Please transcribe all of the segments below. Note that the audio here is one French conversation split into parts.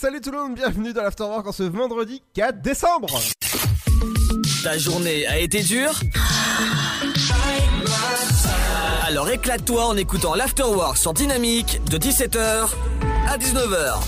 salut tout le monde, bienvenue dans l'Afterwork en ce vendredi 4 décembre Ta journée a été dure Alors éclate-toi en écoutant l'Afterwork sur Dynamique de 17h à 19h.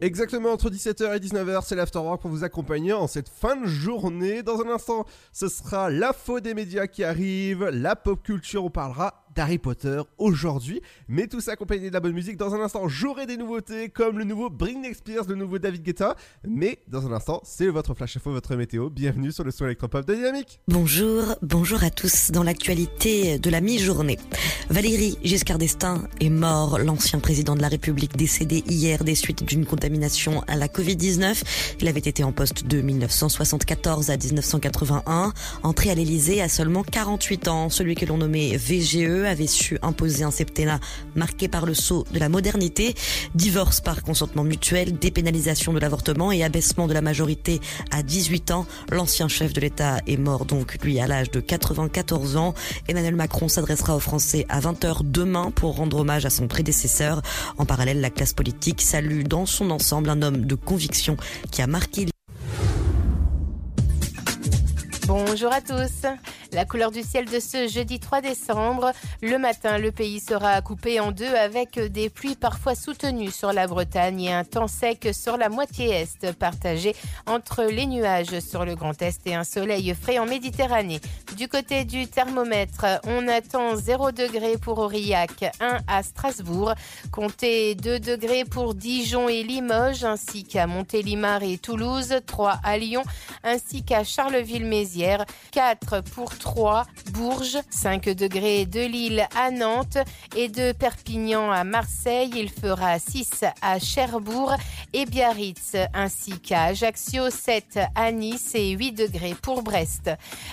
Exactement entre 17h et 19h, c'est l'Afterwork pour vous accompagner en cette fin de journée. Dans un instant, ce sera l'info des médias qui arrive, la pop culture, on parlera d'Harry Potter aujourd'hui. Mais tout ça accompagné de la bonne musique. Dans un instant, j'aurai des nouveautés comme le nouveau Britney Spears, le nouveau David Guetta. Mais dans un instant, c'est votre flash info, votre météo. Bienvenue sur le son électropop de Dynamique. Bonjour, bonjour à tous. Dans l'actualité de la mi-journée, Valérie Giscard d'Estaing est mort. L'ancien président de la République décédé hier des suites d'une contamination à la Covid-19. Il avait été en poste de 1974 à 1981. Entré à l'Élysée à seulement 48 ans. Celui que l'on nommait VGE avait su imposer un septennat marqué par le saut de la modernité, divorce par consentement mutuel, dépénalisation de l'avortement et abaissement de la majorité à 18 ans. L'ancien chef de l'État est mort donc lui à l'âge de 94 ans. Emmanuel Macron s'adressera aux Français à 20h demain pour rendre hommage à son prédécesseur. En parallèle, la classe politique salue dans son ensemble un homme de conviction qui a marqué Bonjour à tous. La couleur du ciel de ce jeudi 3 décembre. Le matin, le pays sera coupé en deux avec des pluies parfois soutenues sur la Bretagne et un temps sec sur la moitié est, partagé entre les nuages sur le Grand Est et un soleil frais en Méditerranée. Du côté du thermomètre, on attend 0 degré pour Aurillac, 1 à Strasbourg, comptez 2 degrés pour Dijon et Limoges, ainsi qu'à Montélimar et Toulouse, 3 à Lyon, ainsi qu'à Charleville-Mézières, 4 pour 3, Bourges, 5 degrés de Lille à Nantes et de Perpignan à Marseille. Il fera 6 à Cherbourg et Biarritz ainsi qu'à Ajaccio, 7 à Nice et 8 degrés pour Brest.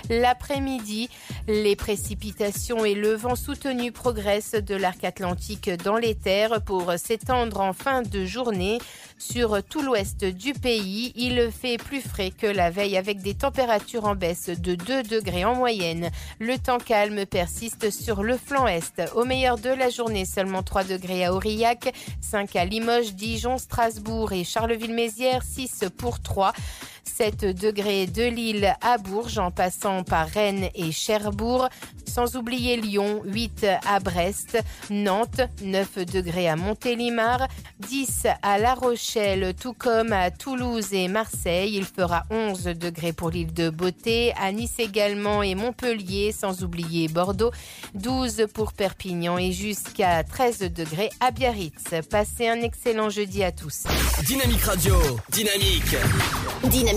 L'après-midi, les précipitations et le vent soutenu progressent de l'arc atlantique dans les terres pour s'étendre en fin de journée sur tout l'ouest du pays. Il fait plus frais que la veille avec des températures en baisse de 2 degrés en moyenne le temps calme persiste sur le flanc est. Au meilleur de la journée, seulement 3 degrés à Aurillac, 5 à Limoges, Dijon, Strasbourg et Charleville-Mézières, 6 pour 3. 7 degrés de Lille à Bourges en passant par Rennes et Cherbourg, sans oublier Lyon, 8 à Brest, Nantes, 9 degrés à Montélimar, 10 à La Rochelle, tout comme à Toulouse et Marseille. Il fera 11 degrés pour l'île de Beauté, à Nice également et Montpellier, sans oublier Bordeaux, 12 pour Perpignan et jusqu'à 13 degrés à Biarritz. Passez un excellent jeudi à tous. Dynamique Radio, dynamique. Dynamique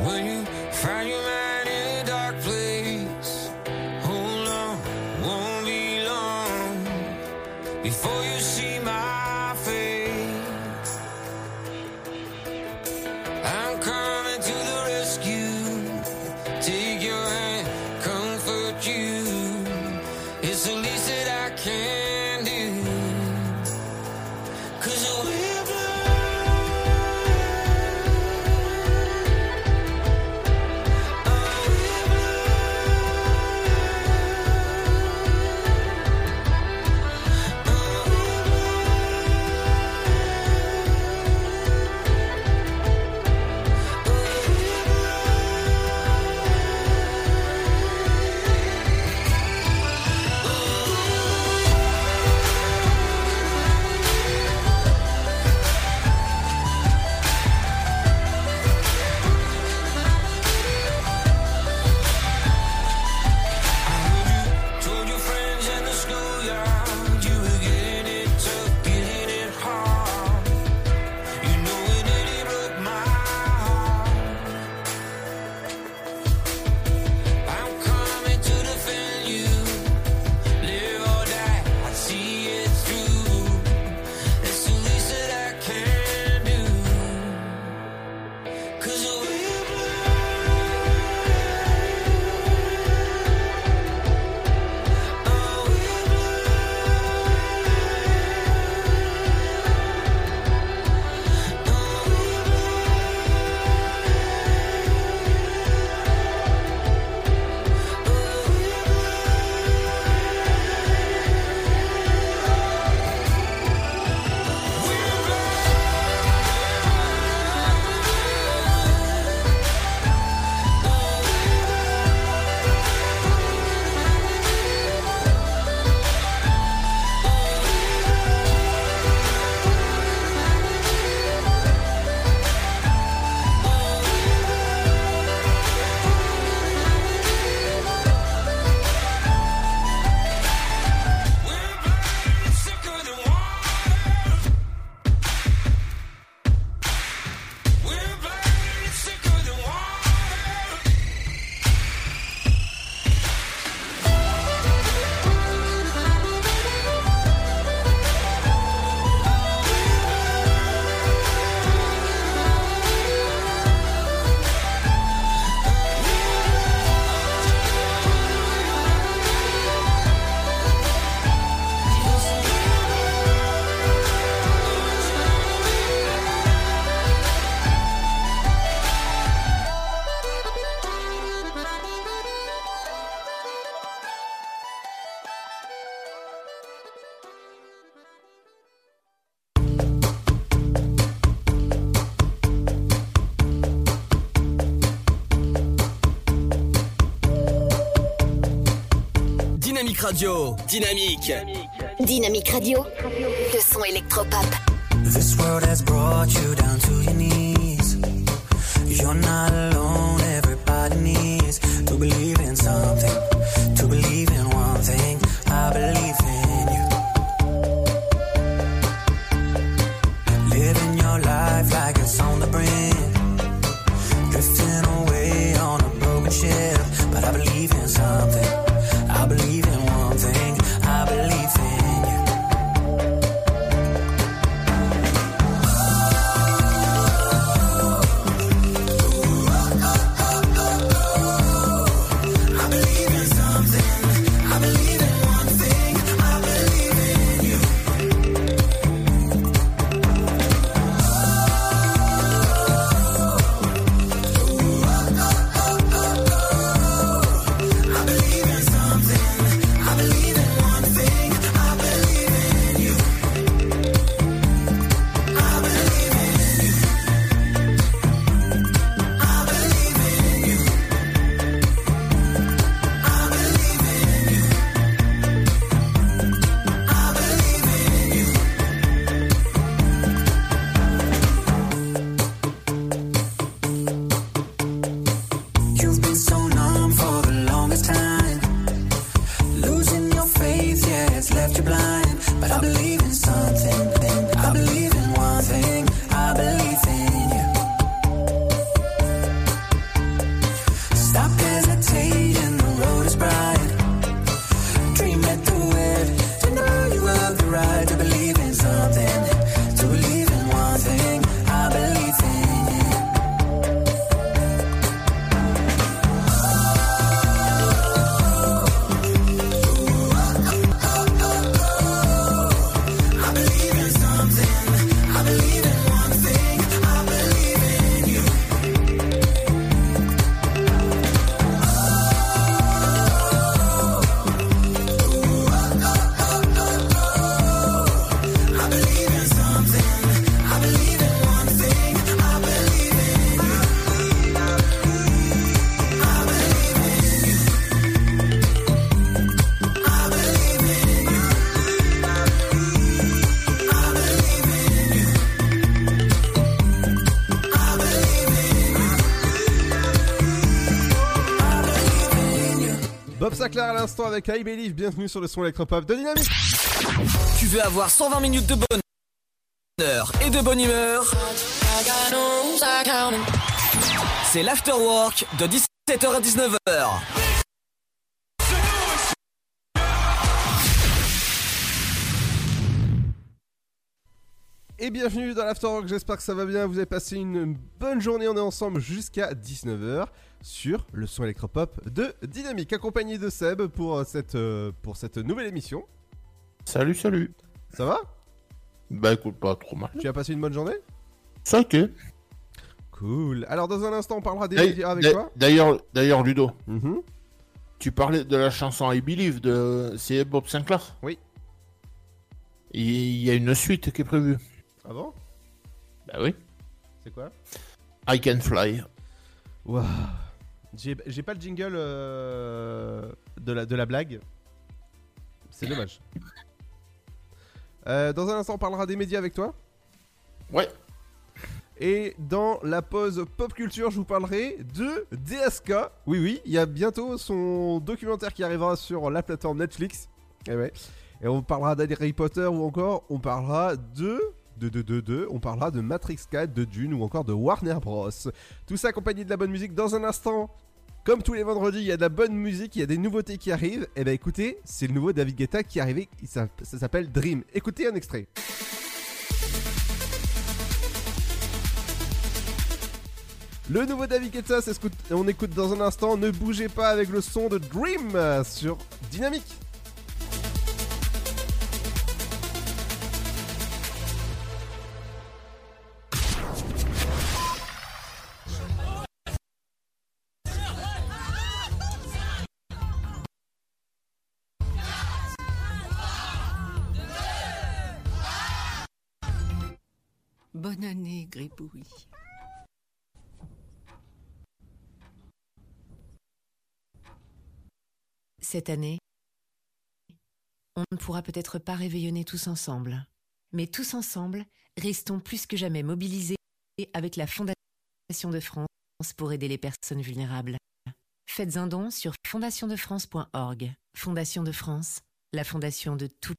Will you find your Dynamique Radio. Dynamique. Dynamique Radio. Le son électropop. This world has brought you down to your knees. You're not alone, everybody needs to believe in something. To believe in one thing, I believe in you. Living your life like it's on the brink. Drifting away on a broken ship. But I believe in something. Sinclair à l'instant avec I Believe, bienvenue sur le son électropop de Dynamique. Tu veux avoir 120 minutes de bonheur et de bonne humeur? C'est l'afterwork de 17h à 19h. Et bienvenue dans l'Afterwork, j'espère que ça va bien, vous avez passé une bonne journée, on est ensemble jusqu'à 19h sur le son électropop de Dynamique, accompagné de Seb pour cette, euh, pour cette nouvelle émission. Salut, salut. Ça va? Bah écoute, pas trop mal. Tu as passé une bonne journée? Ça ok. Cool. Alors dans un instant on parlera des avec toi. D'ailleurs, d'ailleurs, Ludo, Mhm. tu parlais de la chanson I Believe de c'est Bob Sinclair? Oui. Il y a une suite qui est prévue. Ah bon? Bah oui. C'est quoi? I Can Fly. Waouh. J'ai pas le jingle euh, de, la, de la blague. C'est dommage. Euh, dans un instant, on parlera des médias avec toi. Ouais. Et dans la pause pop culture, je vous parlerai de DSK. Oui, oui, il y a bientôt son documentaire qui arrivera sur la plateforme Netflix. Et ouais. Et on parlera d'Harry Potter ou encore on parlera de. De, de, de, de, on parlera de Matrix 4, de Dune ou encore de Warner Bros. Tout ça accompagné de la bonne musique. Dans un instant, comme tous les vendredis, il y a de la bonne musique, il y a des nouveautés qui arrivent. Et ben écoutez, c'est le nouveau David Guetta qui est arrivé. Ça s'appelle Dream. Écoutez un extrait. Le nouveau David Guetta, c'est ce que on écoute dans un instant. Ne bougez pas avec le son de Dream sur Dynamique. Année, Gribouille. Cette année, on ne pourra peut-être pas réveillonner tous ensemble. Mais tous ensemble, restons plus que jamais mobilisés avec la Fondation de France pour aider les personnes vulnérables. Faites un don sur fondationdefrance.org. Fondation de France, la fondation de toutes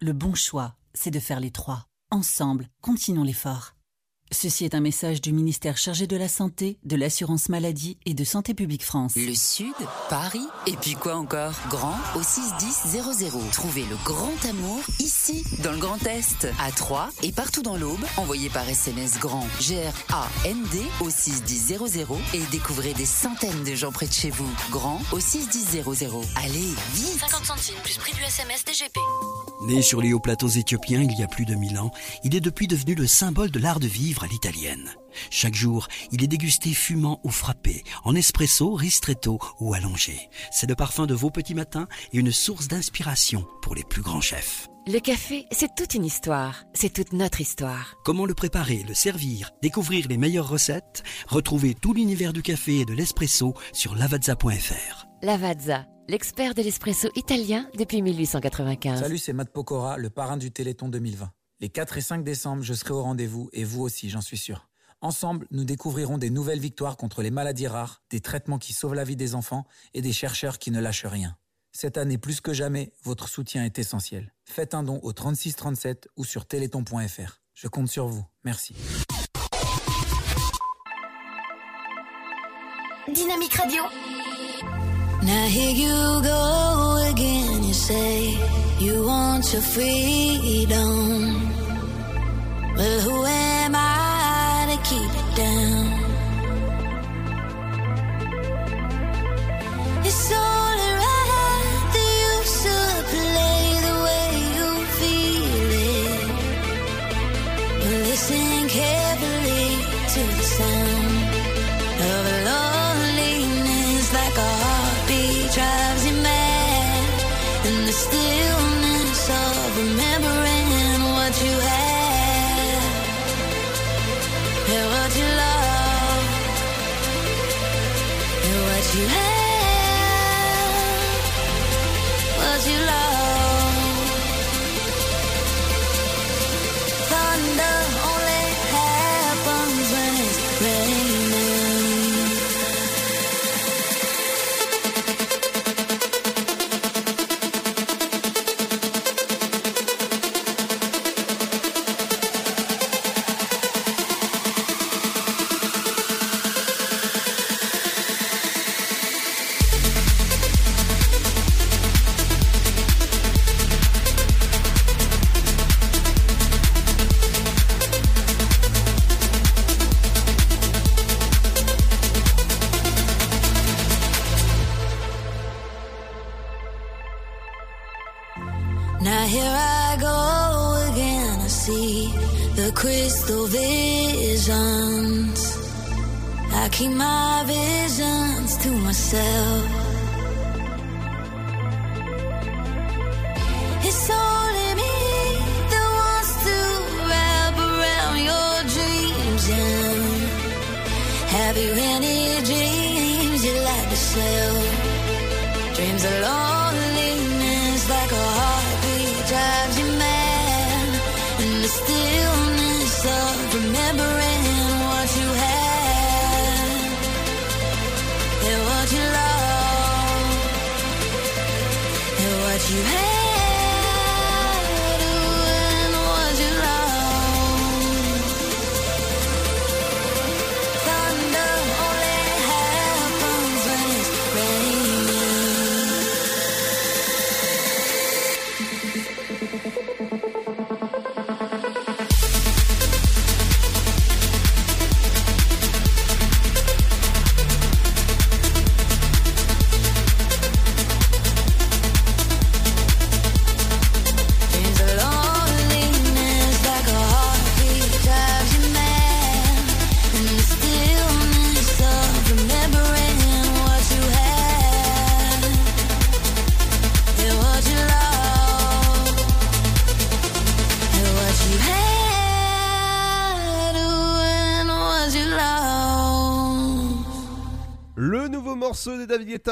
Le bon choix, c'est de faire les trois. Ensemble, continuons l'effort. Ceci est un message du ministère chargé de la Santé, de l'Assurance Maladie et de Santé Publique France. Le Sud, Paris, et puis quoi encore? Grand au 61000. Trouvez le grand amour ici, dans le Grand Est, à Troyes et partout dans l'Aube. Envoyez par SMS grand G-R-A-N-D au 61000 et découvrez des centaines de gens près de chez vous. Grand au 61000. Allez, vite 50 centimes plus prix du SMS DGP. Né sur les hauts plateaux éthiopiens il y a plus de mille ans, il est depuis devenu le symbole de l'art de vivre à l'italienne. Chaque jour, il est dégusté fumant ou frappé, en espresso, ristretto ou allongé. C'est le parfum de vos petits matins et une source d'inspiration pour les plus grands chefs. Le café, c'est toute une histoire. C'est toute notre histoire. Comment le préparer, le servir, découvrir les meilleures recettes Retrouvez tout l'univers du café et de l'espresso sur lavazza.fr. Lavazza, l'expert de l'espresso italien depuis 1895. Salut, c'est Matt Pokora, le parrain du Téléthon 2020. Les 4 et 5 décembre, je serai au rendez-vous et vous aussi, j'en suis sûr. Ensemble, nous découvrirons des nouvelles victoires contre les maladies rares, des traitements qui sauvent la vie des enfants et des chercheurs qui ne lâchent rien. Cette année, plus que jamais, votre soutien est essentiel. Faites un don au 3637 ou sur téléthon.fr. Je compte sur vous. Merci. Dynamique Radio. Now here you go again. You say you want your freedom. But who am I to keep it down? It's only drives you mad.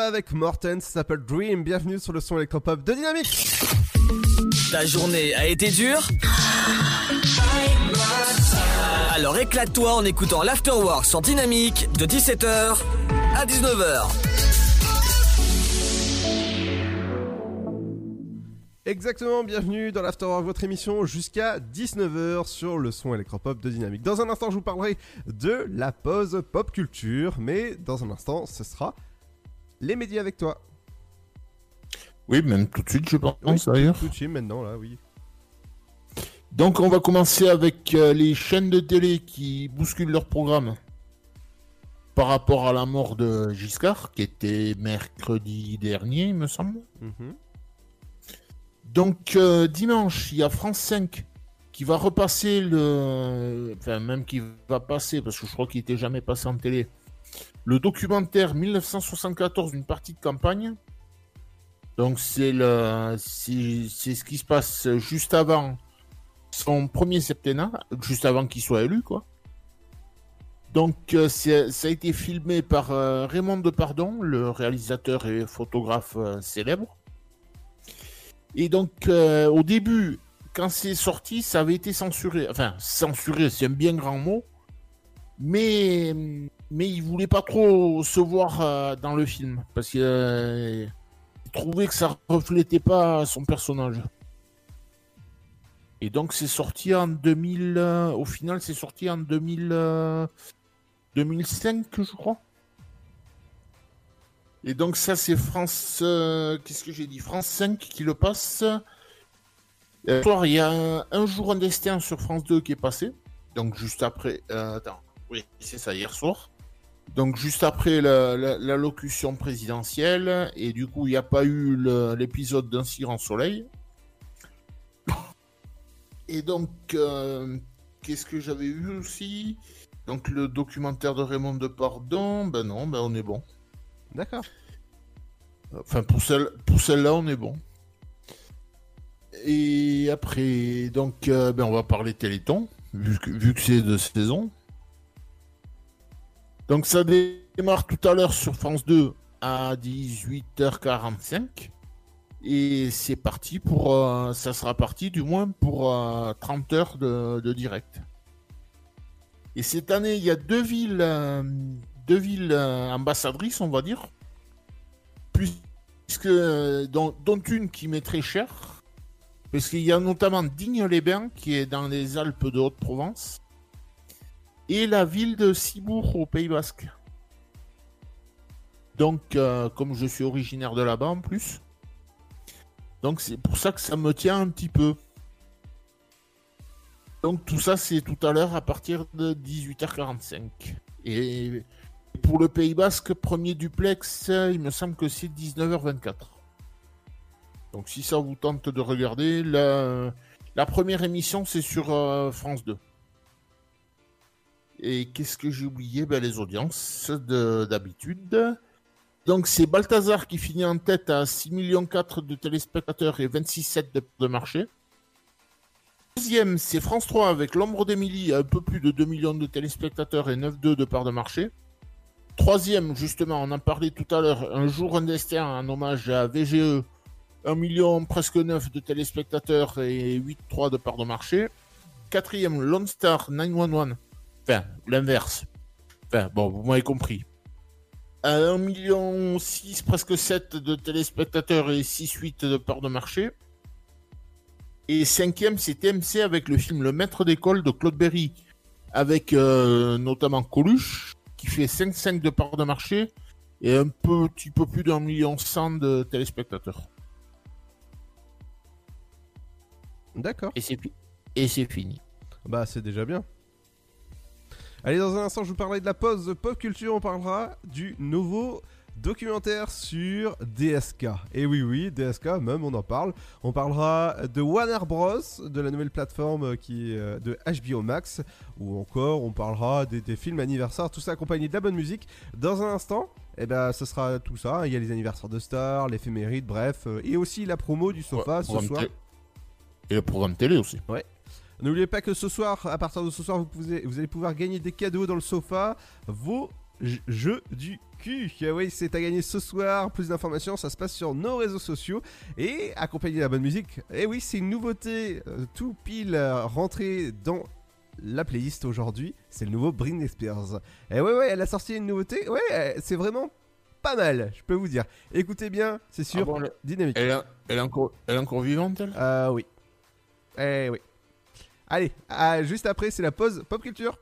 Avec Morten ça s'appelle Dream. Bienvenue sur le son électropop de Dynamique. Ta journée a été dure Alors éclate-toi en écoutant l'Afterwork sur Dynamique de 17h à 19h. Exactement, bienvenue dans l'Afterwork, votre émission jusqu'à 19h sur le son électropop de Dynamique. Dans un instant, je vous parlerai de la pause pop culture, mais dans un instant, ce sera les médias avec toi. Oui, même tout de suite, je pense, Oui, d'ailleurs. Tout de suite, maintenant, là, oui. Donc, on va commencer avec euh, les chaînes de télé qui bousculent leur programme par rapport à la mort de Giscard, qui était mercredi dernier, il me semble. Mhm. Donc, euh, dimanche, il y a France 5 qui va repasser le. Enfin, même qui va passer, parce que je crois qu'il n'était jamais passé en télé. Le documentaire 1974, une partie de campagne. Donc, c'est le... c'est ce qui se passe juste avant son premier septennat, juste avant qu'il soit élu, quoi. Donc, euh, ça a été filmé par euh, Raymond Depardon, le réalisateur et photographe euh, célèbre. Et donc, au début, quand c'est sorti, ça avait été censuré. Enfin, censuré, c'est un bien grand mot. Mais, mais il voulait pas trop se voir euh, dans le film parce qu'il euh, trouvait que ça reflétait pas son personnage. Et donc c'est sorti en 2000. euh, au final, c'est sorti en 2000, euh, 2005, je crois. Et donc ça, c'est France. Qu'est-ce que j'ai dit? France 5 qui le passe. Il y a un, jour un destin sur France 2 qui est passé. Donc juste après. attends. Oui, c'est ça, hier soir. Donc juste après la- la- présidentielle. Et du coup, il n'y a pas eu l'épisode d'un cire en soleil. Et donc, euh, qu'est-ce que j'avais vu aussi? Donc le documentaire de Raymond Depardon. Ben non, ben on est bon. D'accord. Enfin, pour, celle, pour celle-là, on est bon. Et après, donc, euh, ben, on va parler Téléthon, vu que, vu que c'est de saison. Donc, ça démarre tout à l'heure sur France 2 à 18h45. Et c'est parti pour. euh, ça sera parti, du moins, pour euh, 30 heures de, direct. Et cette année, il y a deux villes, euh, deux villes euh, ambassadrices, on va dire puisque euh, dont, dont une qui m'est très chère, parce qu'il y a notamment Digne-les-Bains qui est dans les Alpes de Haute-Provence, et la ville de Cibourg au Pays Basque. Donc, euh, comme je suis originaire de là-bas en plus, donc c'est pour ça que ça me tient un petit peu. Donc tout ça c'est tout à l'heure à partir de 18h45. Et pour le Pays Basque, premier duplex, il me semble que c'est 19h24. Donc si ça vous tente de regarder, la, la première émission c'est sur euh, France 2. Et qu'est-ce que j'ai oublié? Ben, Les audiences de- d'habitude. Donc c'est Balthazar qui finit en tête à 6,4 millions de téléspectateurs et 26,7 de, de marché. Deuxième, c'est France 3 avec L'ombre d'Émilie, à un peu plus de 2 millions de téléspectateurs et 9,2 de part de marché. Troisième, justement, on en parlait tout à l'heure, Un jour un destin en hommage à VGE, 1 million presque 9 de téléspectateurs et 8,3 de part de marché. Quatrième, Lone Star 911, enfin l'inverse. Enfin bon, vous m'avez compris. À 1 million 6, presque 7 de téléspectateurs et 6,8 de part de marché. Et cinquième, c'est TMC avec le film Le Maître d'école de Claude Berry, avec euh, notamment Coluche, qui fait 5,5 de part de marché et un petit peu plus d'un million cent de téléspectateurs. D'accord. Et c'est fi- et c'est fini. Bah, c'est déjà bien. Allez, dans un instant, je vous parlerai de la pause pop culture. On parlera du nouveau documentaire sur DSK. Et oui, oui, DSK, même, on en parle. On parlera de Warner Bros, de la nouvelle plateforme qui est euh, de HBO Max. Ou encore, on parlera des, des films anniversaires, tout ça accompagné de la bonne musique. Dans un instant, eh ben, ce sera tout ça. Il y a les anniversaires de stars, l'éphéméride, bref. euh, et aussi la promo du sofa ce programme soir. Et le programme télé aussi. Ouais. N'oubliez pas que ce soir, à partir de ce soir, vous, pouvez- vous allez pouvoir gagner des cadeaux dans le sofa, vos jeux du cul. Ah oui, c'est à gagner ce soir. Plus d'informations, ça se passe sur nos réseaux sociaux et accompagné de la bonne musique. Et oui, c'est une nouveauté, euh, tout pile euh, rentré dans la playlist aujourd'hui. C'est le nouveau Britney Spears. Et ouais, ouais, elle a sorti une nouveauté. Ouais, euh, c'est vraiment pas mal, je peux vous dire. Écoutez bien, c'est sûr, Ah bon, elle- dynamique. Elle, est- elle est encore, elle est encore vivante, elle? Euh, oui. Eh oui. Allez, juste après, c'est la pause pop culture.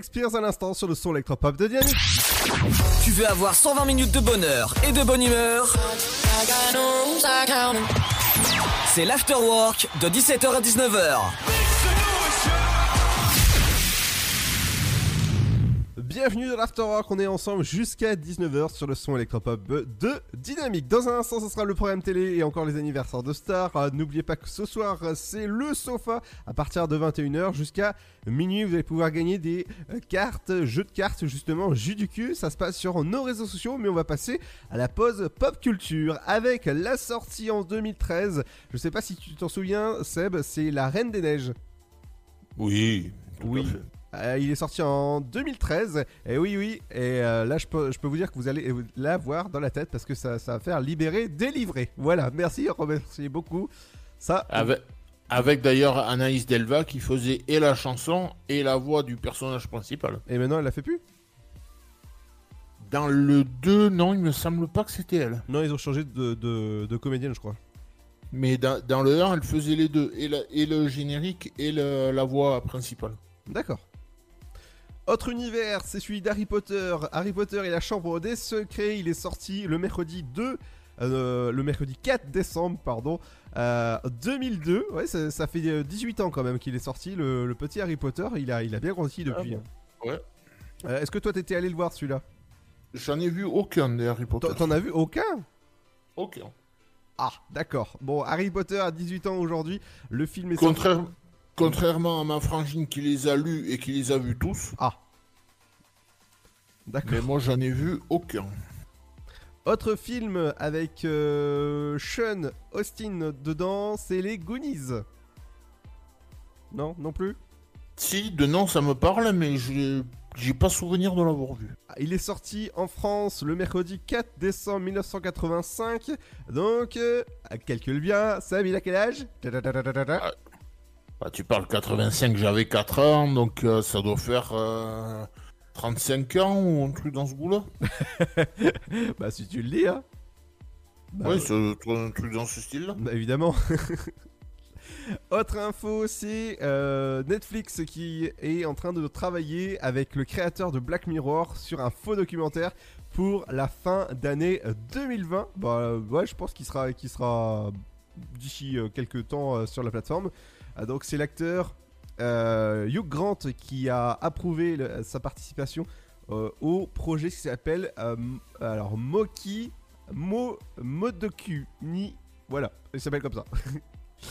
Britney à l'instant sur le son électropop de Dynamique. Tu veux avoir 120 minutes de bonheur et de bonne humeur? C'est l'afterwork de 17h à 19h. Bienvenue dans l'Afterwork, on est ensemble jusqu'à 19h sur le son électropop de Dynamique. Dans un instant, ce sera le programme télé et encore les anniversaires de stars. Euh, N'oubliez pas que ce soir, euh, c'est le sofa à partir de 21h jusqu'à minuit. Vous allez pouvoir gagner des euh, cartes, jeux de cartes, justement, jus du cul. Ça se passe sur nos réseaux sociaux, mais on va passer à la pause pop culture avec la sortie en 2013. Je sais pas si tu t'en souviens, Seb, c'est La Reine des Neiges. Oui. tout à Oui. Euh, il est sorti en 2013. Et oui, oui. Et euh, là, je peux, je peux vous dire que vous allez l'avoir dans la tête parce que ça, ça va faire libérer, délivrer. Voilà. Merci, remercie beaucoup. Ça. Avec, avec d'ailleurs Anaïs Delva qui faisait et la chanson et la voix du personnage principal. Et maintenant, elle la fait plus? Dans le 2, non, il me semble pas que c'était elle. Non, ils ont changé de, de, de comédienne, je crois. Mais dans, dans le 1, elle faisait les deux, et, la- et le générique et le- la voix principale. D'accord. Autre univers, c'est celui d'Harry Potter. Harry Potter et la Chambre des Secrets. Il est sorti le mercredi 2, euh, le mercredi 4 décembre, pardon, euh, 2002. Ouais, ça, ça fait euh, 18 ans quand même qu'il est sorti. Le, le petit Harry Potter, il a, il a bien grandi depuis. Ah bon Ouais. Euh, Est-ce que toi t'étais allé le voir celui-là? J'en ai vu aucun des Harry Potter. T'en- as vu aucun? Aucun. Ah, d'accord. Bon, Harry Potter a 18 ans aujourd'hui. Le film est sorti- Contraire- Contrairement à ma frangine qui les a lus et qui les a vus tous. Ah. D'accord. Mais moi, j'en ai vu aucun. Autre film avec euh, Sean Austin dedans, c'est les Goonies. Non, non plus? Si, de nom, ça me parle, mais j'ai j'ai pas souvenir de l'avoir vu. Ah, Il est sorti en France le mercredi 4 décembre 1985. Donc, euh, calcule bien. Sam, il a quel âge? Ta-ta-ta-ta-ta-ta. Bah, tu parles 85, j'avais 4 ans, donc euh, ça doit faire euh, 35 ans ou un truc dans ce goût-là. Bah, si tu le dis, hein. Bah, oui, c'est un truc dans ce style-là. Bah, évidemment. Autre info, c'est euh, Netflix qui est en train de travailler avec le créateur de Black Mirror sur un faux documentaire pour la fin d'année 2020. Bah euh, ouais, je pense qu'il sera, qu'il sera d'ici euh, quelques temps euh, sur la plateforme. Ah, donc c'est l'acteur euh, Hugh Grant qui a approuvé le- sa participation euh, au projet qui s'appelle euh, alors Moki Mo Modoku Ni voilà, il s'appelle comme ça.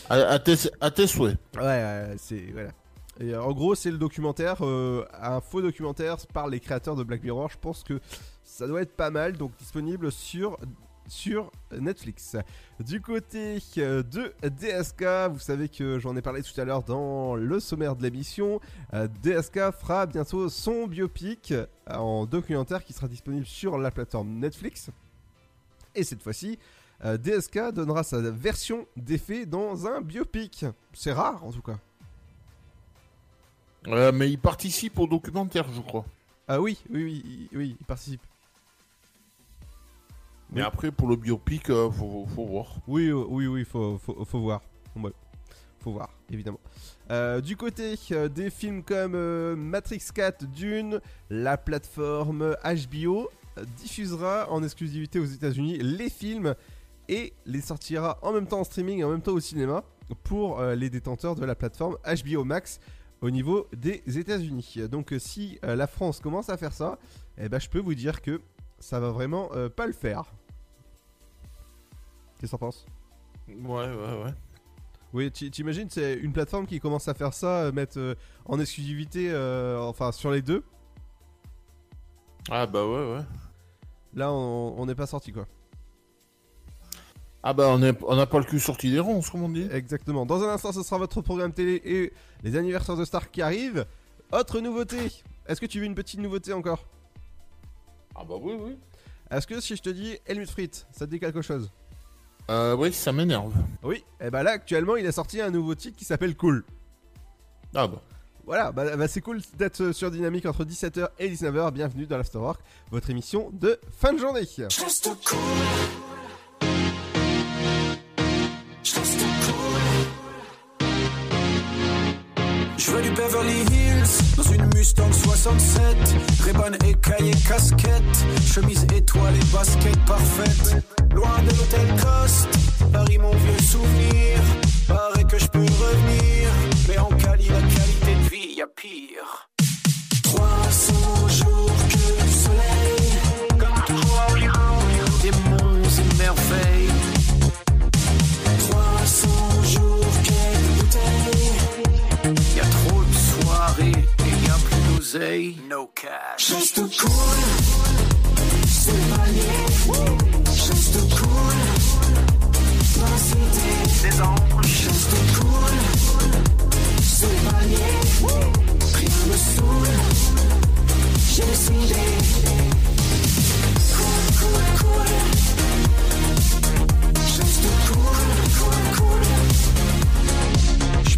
À, à tes, à tes souhaits. Ouais, c'est voilà. Et en gros, c'est le documentaire, un faux documentaire par les créateurs de Black Mirror. Je pense que ça doit être pas mal, donc disponible sur sur Netflix. Du côté euh, de DSK, vous savez que j'en ai parlé tout à l'heure dans le sommaire de l'émission. euh, DSK fera bientôt son biopic euh, en documentaire qui sera disponible sur la plateforme Netflix. Et cette fois-ci, DSK donnera sa version des faits dans un biopic. C'est rare en tout cas. Euh, mais il participe au documentaire, je crois. Ah oui, oui, oui, oui, il participe. Mais après, pour le biopic, euh, faut, faut voir. Oui, euh, oui, oui, faut, faut, faut voir. Ouais, faut voir, évidemment. Euh, du côté euh, des films comme Matrix 4, Dune, la plateforme HBO diffusera en exclusivité aux États-Unis les films et les sortira en même temps en streaming et en même temps au cinéma pour les détenteurs de la plateforme HBO Max au niveau des États-Unis. Donc, si la France commence à faire ça, eh ben, je peux vous dire que ça va vraiment euh, pas le faire. Qu'est-ce que t'en penses? Ouais, ouais, ouais. Oui, tu- t'imagines, c'est une plateforme qui commence à faire ça, euh, mettre euh, en exclusivité, euh, enfin sur les deux? Ah bah ouais, ouais. Là, on n'est pas sorti quoi. Ah bah on est- on n'a pas le cul sorti des ronces, comme on dit. Exactement. Dans un instant, ce sera votre programme télé et les anniversaires de stars qui arrivent. Autre nouveauté. Est-ce que tu veux une petite nouveauté encore? Ah bah oui, oui. Est-ce que si je te dis Helmut Fritz, ça te dit quelque chose? Euh, oui, ça m'énerve. Oui. Et bah là, actuellement, il a sorti un nouveau titre qui s'appelle Cool. Ah bah. Voilà, bah, bah, c'est cool d'être sur Dynamique entre 17h et 19h. Bienvenue dans l'Afterwork, votre émission de fin de journée. Je veux du Beverly Hills dans une Mustang 67. Reban écaillé casquette, chemise étoile et basket parfaite. Loin de l'hôtel Coste, Paris mon vieux souvenir. Paraît que je peux revenir, mais en Cali la qualité de vie y a pire. No cash. Juste cool, c'est. Juste cool, dans la cité des anges.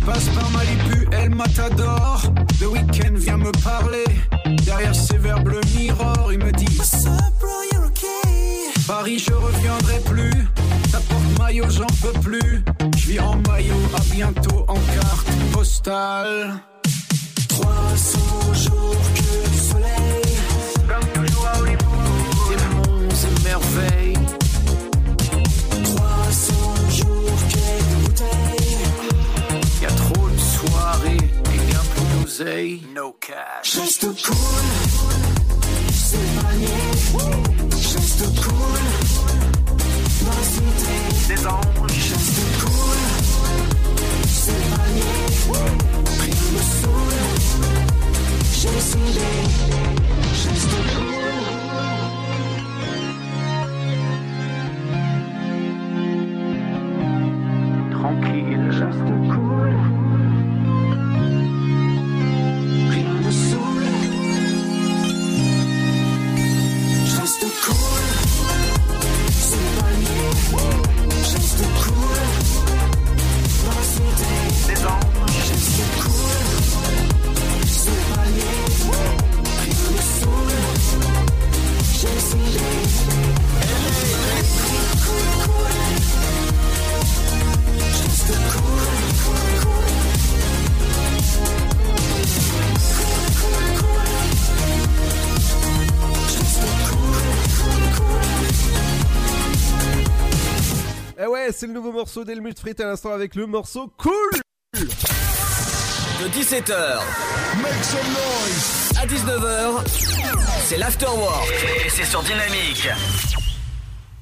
Passe par Malibu, El Matador. Le week-end vient me parler. Derrière ses verres bleu mirror, il me dit What's up, bro, you're okay. Paris, je reviendrai plus. Ta porte maillot, j'en peux plus. Je vis en maillot, à bientôt en carte postale. 300 jours que du soleil. Comme toujours à Hollywood. Des monts et merveilles. D'oseille. No cash. Juste cool, c'est manier. Juste cool, des anges. Juste cool, c'est manier. Rien me saoule, j'ai décidé. Juste cool. Tranquille, morceau d'Helmut Frit à l'instant avec le morceau Cool De 17h Make some noise. à 19h, c'est l'Afterwork. Et c'est sur Dynamique.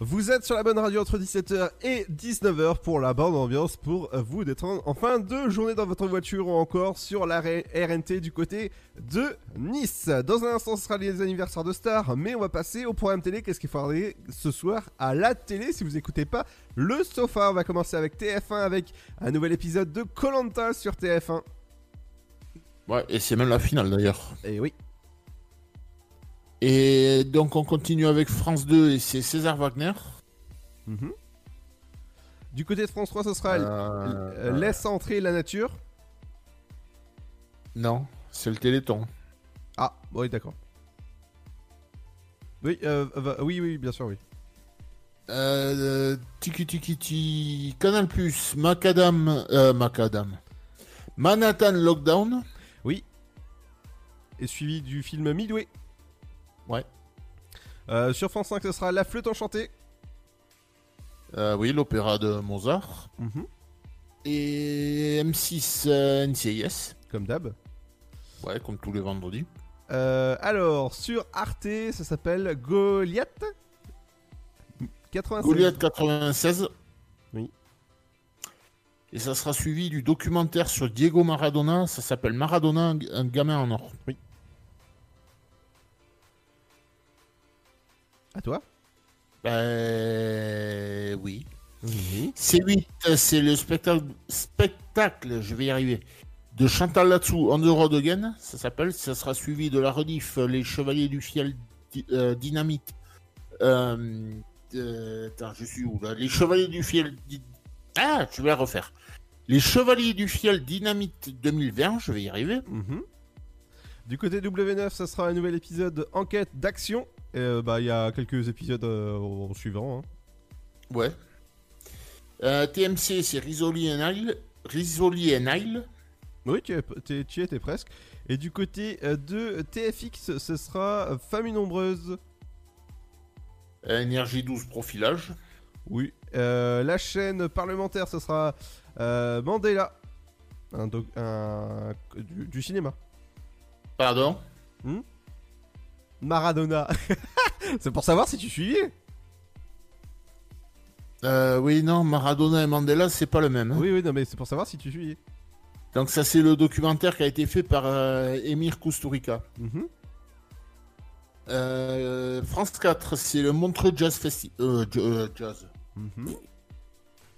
Vous êtes sur la bonne radio entre 17h et 19h pour la bonne ambiance pour vous détendre en fin de journée dans votre voiture ou encore sur la RNT du côté de Nice. Dans un instant, ce sera les anniversaires de stars, mais on va passer au programme télé. Qu'est-ce qu'il faudra regarder ce soir à la télé si vous écoutez pas le sofa? On va commencer avec TF1 avec un nouvel épisode de Colanta sur TF1. Ouais, et c'est même la finale d'ailleurs. Et oui. Et donc on continue avec France 2 et c'est César Wagner. Mhm. Du côté de France 3, ce sera Euh, euh, Laisse entrer la nature. Non, c'est le Téléthon. Ah, oui, d'accord. Oui, euh, va- oui, oui, bien sûr, oui. Euh, tiki tiki tiki. Canal Plus, Macadam. Euh, Macadam. Manhattan Lockdown. Oui. Et suivi du film Midway. Ouais. Euh, sur France 5, ce sera La flûte enchantée. Euh, oui, l'opéra de Mozart. Mhm. Et M6 euh, NCIS. Comme d'hab. Ouais, comme tous les vendredis. Euh, alors, sur Arte, ça s'appelle Goliath 96. Goliath 96. Oui. Et ça sera suivi du documentaire sur Diego Maradona. Ça s'appelle Maradona, un- un gamin en or. Oui. À toi Ben oui. Oui. C8, euh, c'est le spectacle, spectacle, je vais y arriver, de Chantal Latsou, the Road Again, ça s'appelle. Ça sera suivi de la rediff Les Chevaliers du Fiel euh, Dynamite. Euh, euh, attends, je suis où là? Les Chevaliers du Fiel. Ah, je vais la refaire. Les Chevaliers du Fiel Dynamite 2020, je vais y arriver. Mhm. Du côté W9, ça sera un nouvel épisode Enquête d'action. Et, euh, bah, il y a quelques épisodes euh, au suivant. hein. Ouais. Euh, TMC, c'est Risoli and Isle. Risoli and Isle. Oui, tu, es- tu y étais presque. Et du côté euh, de TFX, ce sera euh, Famille Nombreuse. Énergie 12 profilage. Oui. Euh, la chaîne parlementaire, ce sera euh, Mandela. Un, doc- un- du, du cinéma. Pardon? Hmm? Maradona. C'est pour savoir si tu suivais. Euh, oui, non, Maradona et Mandela, c'est pas le même. hein. Oui, oui, non, mais c'est pour savoir si tu suivais. Donc ça, c'est le documentaire qui a été fait par euh, Emir Kusturica. Mhm. Euh, France 4, c'est le Montreux Jazz Festival. Euh, euh, jazz. Mhm.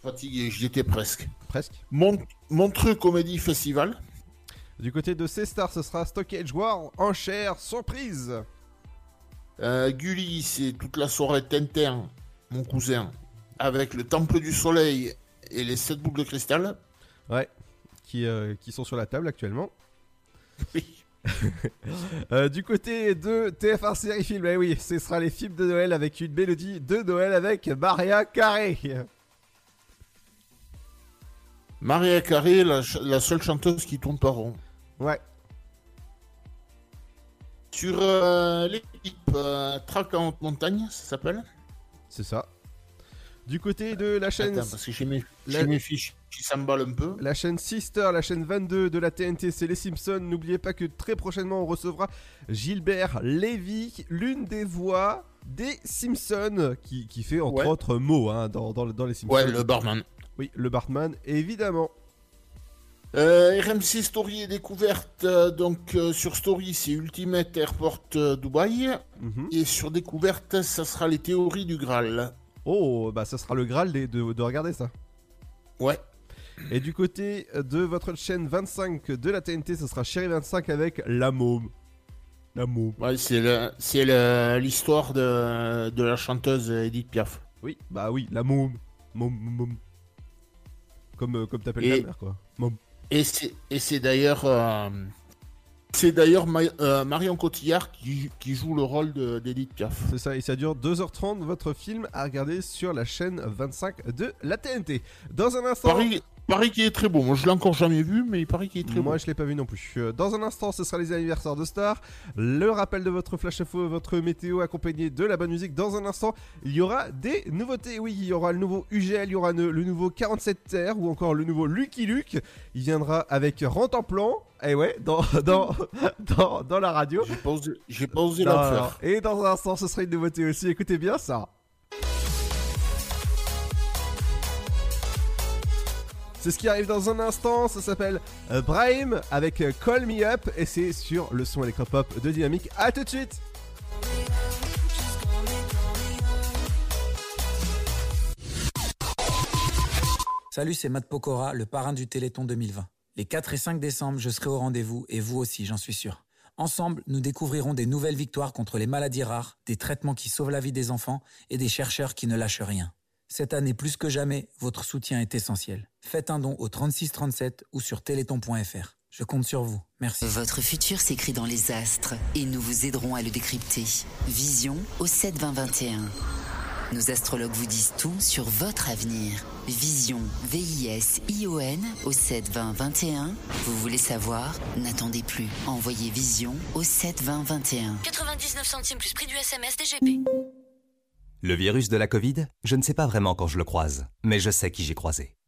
Fatigué, j'y étais presque. Presque. Mont- Montreux Comedy Festival. Du côté de C-Star, ce sera Stockage War, enchère, surprise. Euh, Gulli, c'est toute la soirée Tintin, mon cousin, avec le Temple du Soleil et les 7 boucles de cristal. Ouais. Qui, euh, qui sont sur la table actuellement. Euh, du côté de TF1 série film, eh oui, ce sera les films de Noël avec une mélodie de Noël avec Maria Carré. Maria Carré, la, la seule chanteuse qui tourne pas rond. Ouais. Sur euh, l'équipe euh, Track en haute montagne, ça s'appelle C'est ça. Du côté de la chaîne. Attends, parce que j'ai mes, La- mes fiches qui s'emballent un peu. La chaîne Sister, la chaîne 22 de la TNT, c'est les Simpsons. N'oubliez pas que très prochainement on recevra Gilbert Lévy, l'une des voix des Simpsons, qui, qui fait entre Ouais. autres mots hein, dans, dans, dans les Simpsons. Ouais, le barman. Oui, le Bartman, évidemment. Euh, RMC Story et découverte, euh, donc euh, sur Story c'est Ultimate Airport Dubaï, Mhm. et sur découverte ça sera les théories du Graal. Oh, bah ça sera le Graal de, de, de regarder ça. Ouais. Et du côté de votre chaîne 25 de la TNT, ce sera Chéri 25 avec La Môme. La Môme. Ouais, c'est l'histoire de, de la chanteuse Edith Piaf. Oui, bah oui, La Môme. Môme, môme. Comme, comme t'appelles Et- ta mère, quoi. Môme. Et c'est et c'est d'ailleurs euh, c'est d'ailleurs Ma- euh, Marion Cotillard qui, qui joue le rôle de- d'Edith Piaf. C'est ça, et ça dure 2h30 votre film à regarder sur la chaîne 25 de la TNT. Dans un instant. Paris, Paris qui est très beau. Moi je l'ai encore jamais vu, mais il paraît qu'il est très Moi beau. je l'ai pas vu non plus. Euh, Dans un instant, ce sera les anniversaires de Star, le rappel de votre flash info, votre météo accompagné de la bonne musique. Dans un instant, il y aura des nouveautés. Oui, il y aura le nouveau UGL, il y aura le, nouveau 47R ou encore le nouveau Lucky Luke. Il viendra avec Rente en plan. Et ouais, dans, dans, dans, dans la radio. J'ai pas osé, la faire. Et dans un instant, ce sera une nouveauté aussi. Écoutez bien ça. C'est ce qui arrive dans un instant, ça s'appelle euh, Brahim avec euh, Call Me Up et c'est sur le son électropop de Dynamique. A tout de suite Salut, c'est Matt Pokora, le parrain du Téléthon 2020. Les 4 et 5 décembre, je serai au rendez-vous et vous aussi, j'en suis sûr. Ensemble, nous découvrirons des nouvelles victoires contre les maladies rares, des traitements qui sauvent la vie des enfants et des chercheurs qui ne lâchent rien. Cette année, plus que jamais, votre soutien est essentiel. Faites un don au 3637 ou sur téléthon.fr. Je compte sur vous. Merci. Votre futur s'écrit dans les astres et nous vous aiderons à le décrypter. Vision au 72021. Nos astrologues vous disent tout sur votre avenir. Vision, V-I-S-I-O-N au 72021. Vous voulez savoir? N'attendez plus. Envoyez Vision au 72021. 99 centimes plus prix du SMS DGP. Le virus de la Covid, je ne sais pas vraiment quand je le croise, mais je sais qui j'ai croisé.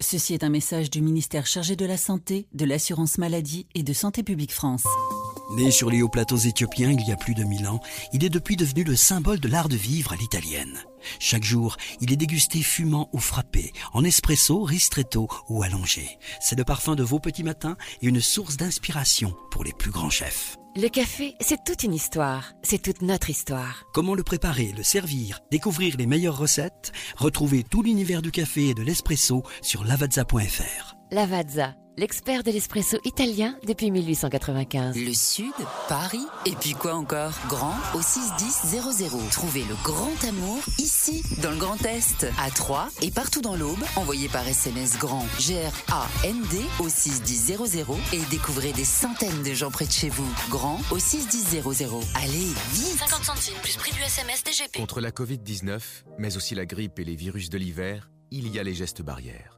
Ceci est un message du ministère chargé de la Santé, de l'Assurance Maladie et de Santé Publique France. Né sur les hauts plateaux éthiopiens il y a plus de mille ans, il est depuis devenu le symbole de l'art de vivre à l'italienne. Chaque jour, il est dégusté fumant ou frappé, en espresso, ristretto ou allongé. C'est le parfum de vos petits matins et une source d'inspiration pour les plus grands chefs. Le café, c'est toute une histoire. C'est toute notre histoire. Comment le préparer, le servir, découvrir les meilleures recettes? Retrouvez tout l'univers du café et de l'espresso sur lavazza.fr. Lavazza, l'expert de l'espresso italien depuis 1895. Le Sud, Paris, et puis quoi encore? Grand au 61000. Trouvez le grand amour ici, dans le Grand Est, à Troyes et partout dans l'Aube. Envoyez par SMS grand G-R-A-N-D au 61000 et découvrez des centaines de gens près de chez vous. Grand au 61000. Allez, vite 50 centimes plus prix du SMS DGP. Contre la Covid-19, mais aussi la grippe et les virus de l'hiver, il y a les gestes barrières.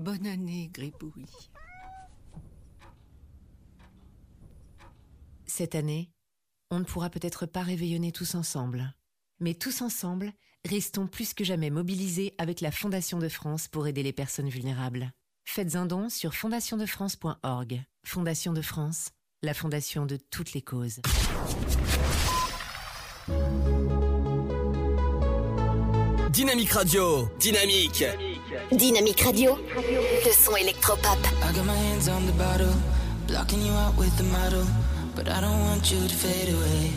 Bonne année, Gribouille. Cette année, on ne pourra peut-être pas réveillonner tous ensemble. Mais tous ensemble, restons plus que jamais mobilisés avec la Fondation de France pour aider les personnes vulnérables. Faites un don sur fondationdefrance.org. Fondation de France, la fondation de toutes les causes. Dynamique Radio. Dynamique. Dynamique Radio. Le son électropop. I got my hands on the bottle, blocking you out with the model, but I don't want you to fade away.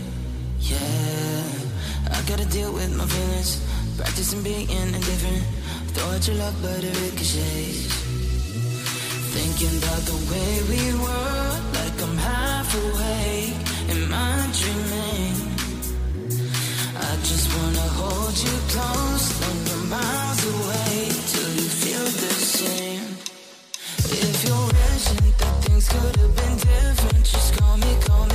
Yeah, I gotta deal with my feelings, practicing being indifferent. Throw at your love, but it ricochets. Thinking about the way we were, like I'm half awake. Am I dreaming? I just wanna hold you close, when you're miles away, If you're wishing that things could have been different, just call me, call me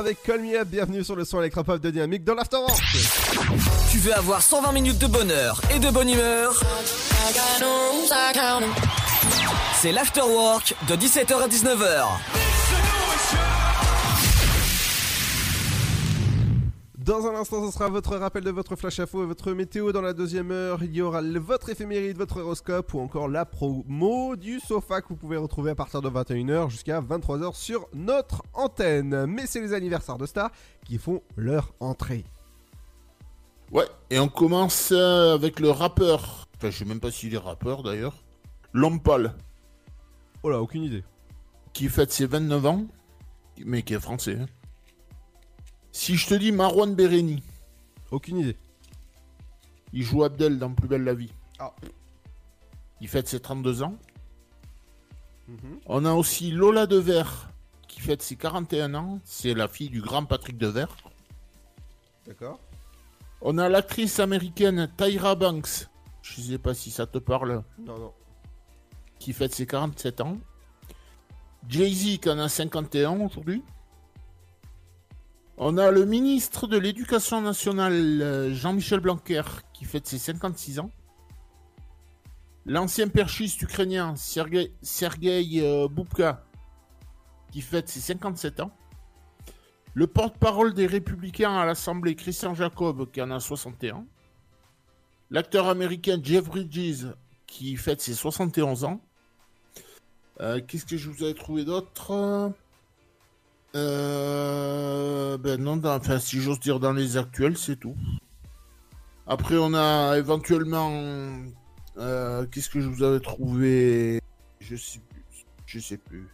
avec Call Up, bienvenue sur le son électropop de Dynamique dans l'Afterwork. Tu veux avoir 120 minutes de bonheur et de bonne humeur? C'est l'Afterwork de 17h à 19h. Dans un instant, ce sera votre rappel de votre flash info et votre météo. Dans la deuxième heure, il y aura votre éphéméride, votre horoscope ou encore la promo du sofa que vous pouvez retrouver à partir de 21h jusqu'à 23h sur notre antenne. Mais c'est les anniversaires de stars qui font leur entrée. Ouais, et on commence euh, avec le rappeur. Enfin, je sais même pas s'il est rappeur d'ailleurs. Lompal. Oh là, aucune idée. Qui fête ses 29 ans, mais qui est français. hein. Si je te dis Marwan Bereni. Aucune idée. Il joue Abdel dans Plus belle la vie. Ah. Il fête ses 32 ans. Mhm. On a aussi Lola Devers qui fête ses 41 ans. C'est la fille du grand Patrick Devers. D'accord. On a l'actrice américaine Tyra Banks. Je sais pas si ça te parle. Non, non. qui fête ses 47 ans. Jay-Z qui en a 51 aujourd'hui. On a le ministre de l'Éducation nationale, euh, Jean-Michel Blanquer, qui fête ses 56 ans. L'ancien perchiste ukrainien, Sergei, euh, Boubka, qui fête ses 57 ans. Le porte-parole des Républicains à l'Assemblée, Christian Jacob, qui en a 61. L'acteur américain Jeff Bridges, qui fête ses 71 ans. Euh, Qu'est-ce que je vous avais trouvé d'autre? Euh, Ben non, dans- enfin, si j'ose dire dans les actuels, c'est tout. Après, on a éventuellement. euh, Qu'est-ce que je vous avais trouvé? Je sais plus. Je sais plus.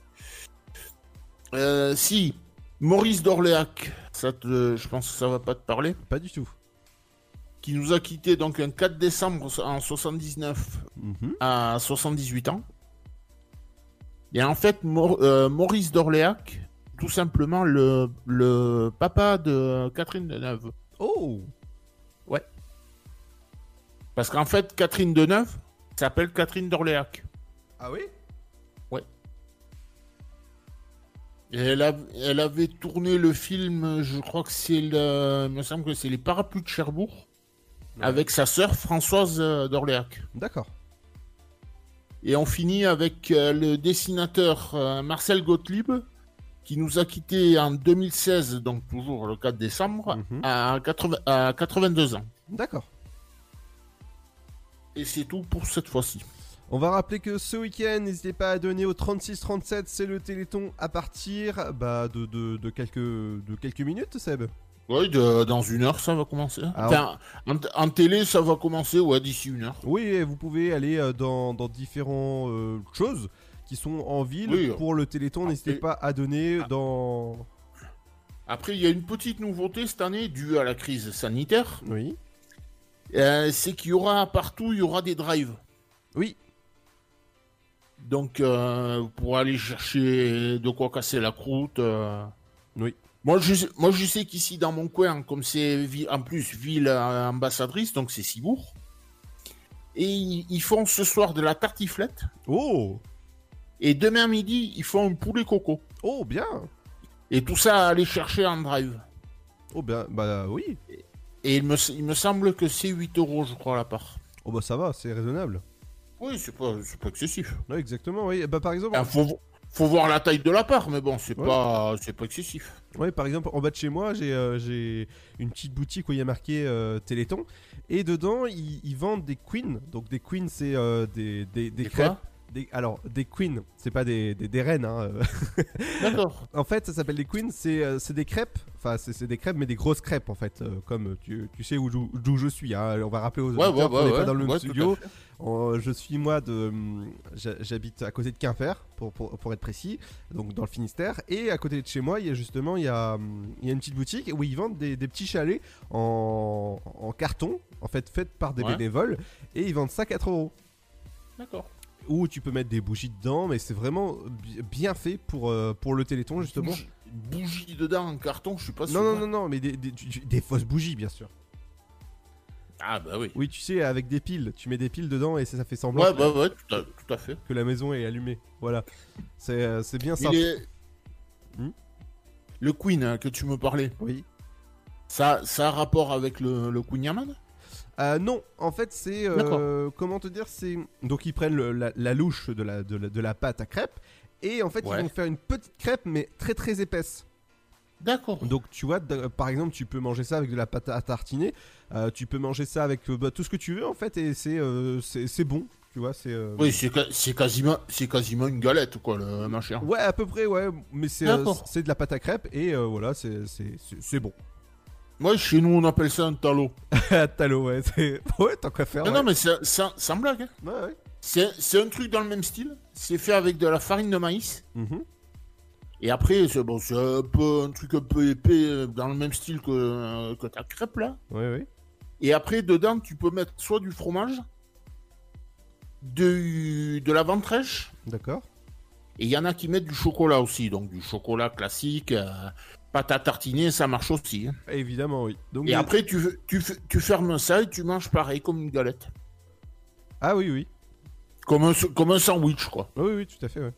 Euh, si, Maurice d'Orléac, ça te, je pense que ça va pas te parler. Pas du tout. Qui nous a quitté donc un 4 décembre en 79 Mhm. à 78 ans. Et en fait, euh, Maurice d'Orléac, tout simplement le, le papa de Catherine Deneuve. Oh Ouais. Parce qu'en fait, Catherine Deneuve s'appelle Catherine d'Orléac. Ah oui? Ouais. Et elle, a- elle avait tourné le film, je crois que c'est le. Il me semble que c'est Les Parapluies de Cherbourg. Avec sa sœur Françoise euh, d'Orléac. D'accord. Et on finit avec euh, le dessinateur euh, Marcel Gottlieb, qui nous a quittés en 2016, donc toujours le 4 décembre, à, 80 à 82 ans. D'accord. Et c'est tout pour cette fois-ci. On va rappeler que ce week-end, n'hésitez pas à donner au 36-37, c'est le Téléthon à partir bah, de, de, de quelques, de quelques minutes, Seb. Oui, de- dans une heure, ça va commencer. Alors- Enfin, en, en télé, ça va commencer ouais, d'ici une heure. Oui, vous pouvez aller euh, dans, dans différentes euh, choses qui sont en ville Oui. pour le Téléthon. N'hésitez pas à donner dans... Après, il y a une petite nouveauté cette année due à la crise sanitaire. Oui. Euh, c'est qu'il y aura partout, il y aura des drives. Oui. Donc, euh, pour aller chercher de quoi casser la croûte. euh. Oui. Moi, je, sais- moi, je sais qu'ici, dans mon coin, comme c'est en plus ville ambassadrice, donc c'est Cibourg. Et ils, ils font ce soir de la tartiflette. Oh Et demain midi, ils font un poulet coco. Oh, bien Et tout ça à aller chercher en drive. Oh, bien, bah oui. Et il me, il me semble que c'est 8 euros, je crois, la part. Oh, bah ça va, c'est raisonnable. Oui, c'est pas, c'est pas excessif. Ouais, exactement, oui. Bah par exemple... Ah, faut, faut voir la taille de la part, mais bon, c'est Ouais. pas, c'est pas excessif. Ouais, par exemple, en bas de chez moi, j'ai euh, j'ai une petite boutique où il y a marqué euh, Téléthon. Et dedans, ils, ils vendent des queens. Donc, des queens, c'est euh, des, des, des Des crêpes. Des, alors, des queens, c'est pas des, des, des reines. Hein. euh. D'accord. en fait, ça s'appelle des queens, c'est euh, des crêpes. Enfin, c'est des crêpes, mais des grosses crêpes, en fait. euh, comme tu, tu sais où, d'où je suis. Hein. On va rappeler aux Ouais, auditeurs ouais, qu'on n'est ouais, pas dans le même ouais, studio. je suis moi de. hum, j'ha- J'habite à côté de Quimper, pour, pour, pour être précis, donc dans le Finistère. Et à côté de chez moi, il y a justement il y a, hum, il y a une petite boutique où ils vendent des, des petits chalets en, en carton, en fait, faites par des Ouais. bénévoles. Et ils vendent ça 4 euros. D'accord. Où tu peux mettre des bougies dedans, mais c'est vraiment bi- bien fait pour, euh, pour le téléthon, justement. Bougie, bougie dedans en carton, je suis pas sûr. Non, non, non, non, mais des, fausses bougies, bien sûr. Ah, bah oui. Oui, tu sais, avec des piles, tu mets des piles dedans et ça, ça fait semblant Ouais, que, bah ouais, tout à, tout à fait. que la maison est allumée. Voilà. C'est euh, bien les- Hmm Le Queen hein, que tu me parlais, Oui. ça, ça a rapport avec le, le Queen Yaman Euh, non, en fait, c'est. euh, comment te dire C'est. Donc, ils prennent le- la, la louche de la, de, la, de la pâte à crêpes. Et en fait, Ouais. ils vont faire une petite crêpe, mais très très épaisse. D'accord. Donc, tu vois, d- par exemple, tu peux manger ça avec de la pâte à tartiner. euh, tu peux manger ça avec euh, bah, tout ce que tu veux, en fait. Et c'est euh, bon. Tu vois, c'est. euh, Oui, c'est quasiment, c'est quasiment une galette, quoi, le machin. Ouais, à peu près, ouais. Mais c'est euh, de la pâte à crêpes. Et euh, voilà, c'est c'est- c'est- c'est bon. Moi, chez nous, on appelle ça un talot. Talot, ouais. c'est- Ouais, tant qu'à faire. Non, ouais. non, mais c'est sans blague. hein. Ouais, ouais. C'est c'est un truc dans le même style. C'est fait avec de la farine de maïs. Mhm. Et après, c'est bon, c'est un peu un truc un peu épais euh, dans le même style que, euh, que ta crêpe là. Ouais, ouais. Et après, dedans, tu peux mettre soit du fromage, de, de la ventrèche, D'accord. et il y en a qui mettent du chocolat aussi. Donc du chocolat classique, euh, pâte à tartiner, ça marche aussi. hein. Évidemment, oui. Donc, Et après, tu, tu, tu fermes ça et tu manges pareil comme une galette. Ah oui, oui. Comme un, comme un sandwich, quoi. Oui, oui, tout à fait, ouais.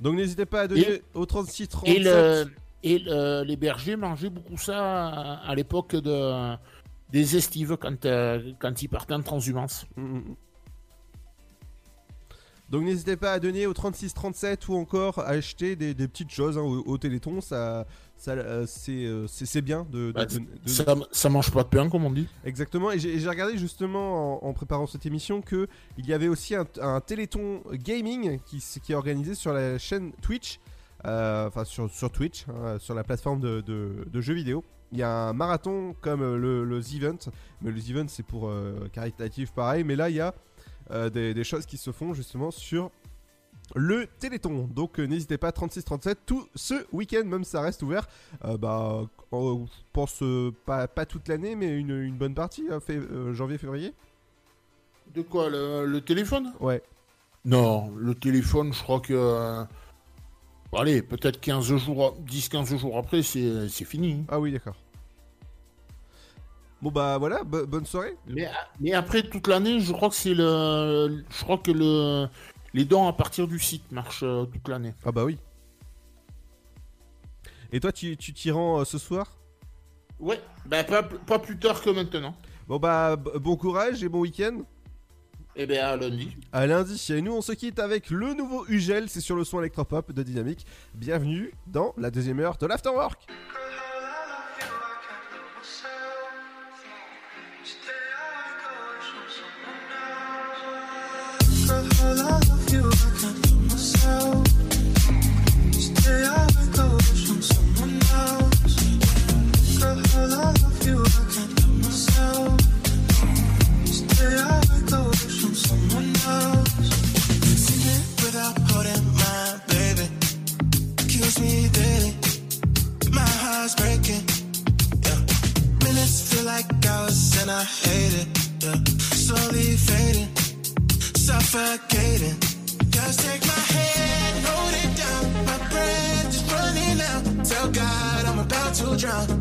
Donc n'hésitez pas à donner au 36 37. Et, le, et le- les bergers mangeaient beaucoup ça à, à l'époque de, des estives, quand, euh, quand ils partaient en transhumance. Mm, Donc n'hésitez pas à donner au 36 37 ou encore à acheter des, des petites choses hein, au, au Téléthon, ça, ça euh, c'est euh, c'est c'est bien de, de- Bah, de- de- ça, ça mange pas de pain, comme on dit. Exactement, et j'ai regardé justement en, en préparant cette émission que il y avait aussi un, un Téléthon gaming qui, qui est organisé sur la chaîne Twitch, euh, enfin sur, sur Twitch, hein, sur la plateforme de, jeux vidéo. Il y a un marathon comme le, le The Event, mais le The Event c'est pour caritatif pareil, mais là il y a euh, des, des choses qui se font justement sur le Téléthon. Donc euh, n'hésitez pas 36-37 tout ce week-end, même si ça reste ouvert. euh, bah, je pense pas, pas toute l'année, mais une, une bonne partie, hein, fait- janvier-février. De quoi Le, le téléphone? Ouais. Non, le téléphone, je crois que. allez, peut-être 15 jours, 10-15 jours après, c'est fini. Ah oui, d'accord. Bon bah voilà, bo- bonne soirée. Mais, mais après toute l'année, je crois que c'est le. Je crois que le. Les dons à partir du site marchent euh, toute l'année. Ah bah oui. Et toi, tu tu t'y rends euh, ce soir? Ouais, bah pas, pas plus tard que maintenant. Bon bah bon courage et bon week-end. Et ben à lundi. À lundi. Et nous, on se quitte avec le nouveau Ugel. C'est sur le son électropop de Dynamique. Bienvenue dans la deuxième heure de l'Afterwork. Heart's breaking. Yeah. Minutes feel like hours and I hate it. Yeah. Slowly fading suffocating. Just take my hand, hold it down. My breath is running out. Tell God I'm about to drown.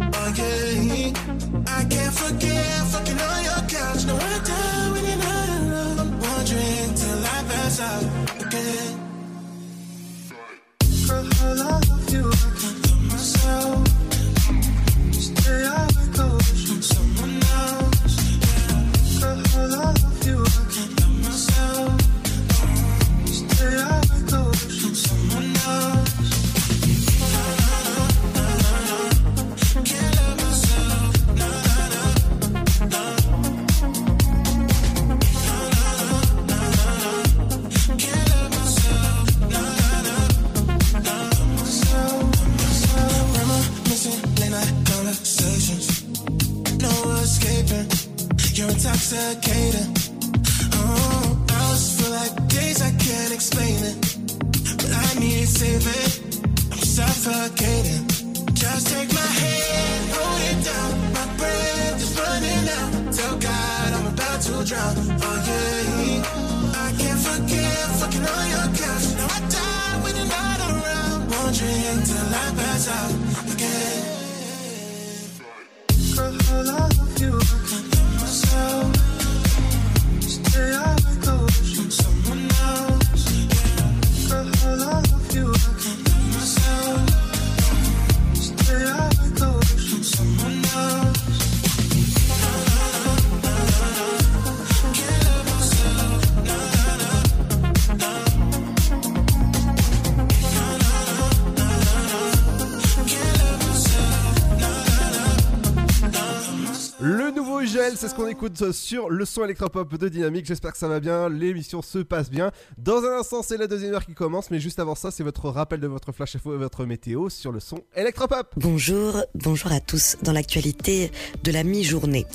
C'est ce qu'on écoute sur le son électropop de Dynamique. J'espère que ça va bien, l'émission se passe bien. Dans un instant, c'est la deuxième heure qui commence, mais juste avant ça, c'est votre rappel de votre flash info et votre météo sur le son électropop. Bonjour, bonjour à tous. Dans l'actualité de la mi-journée,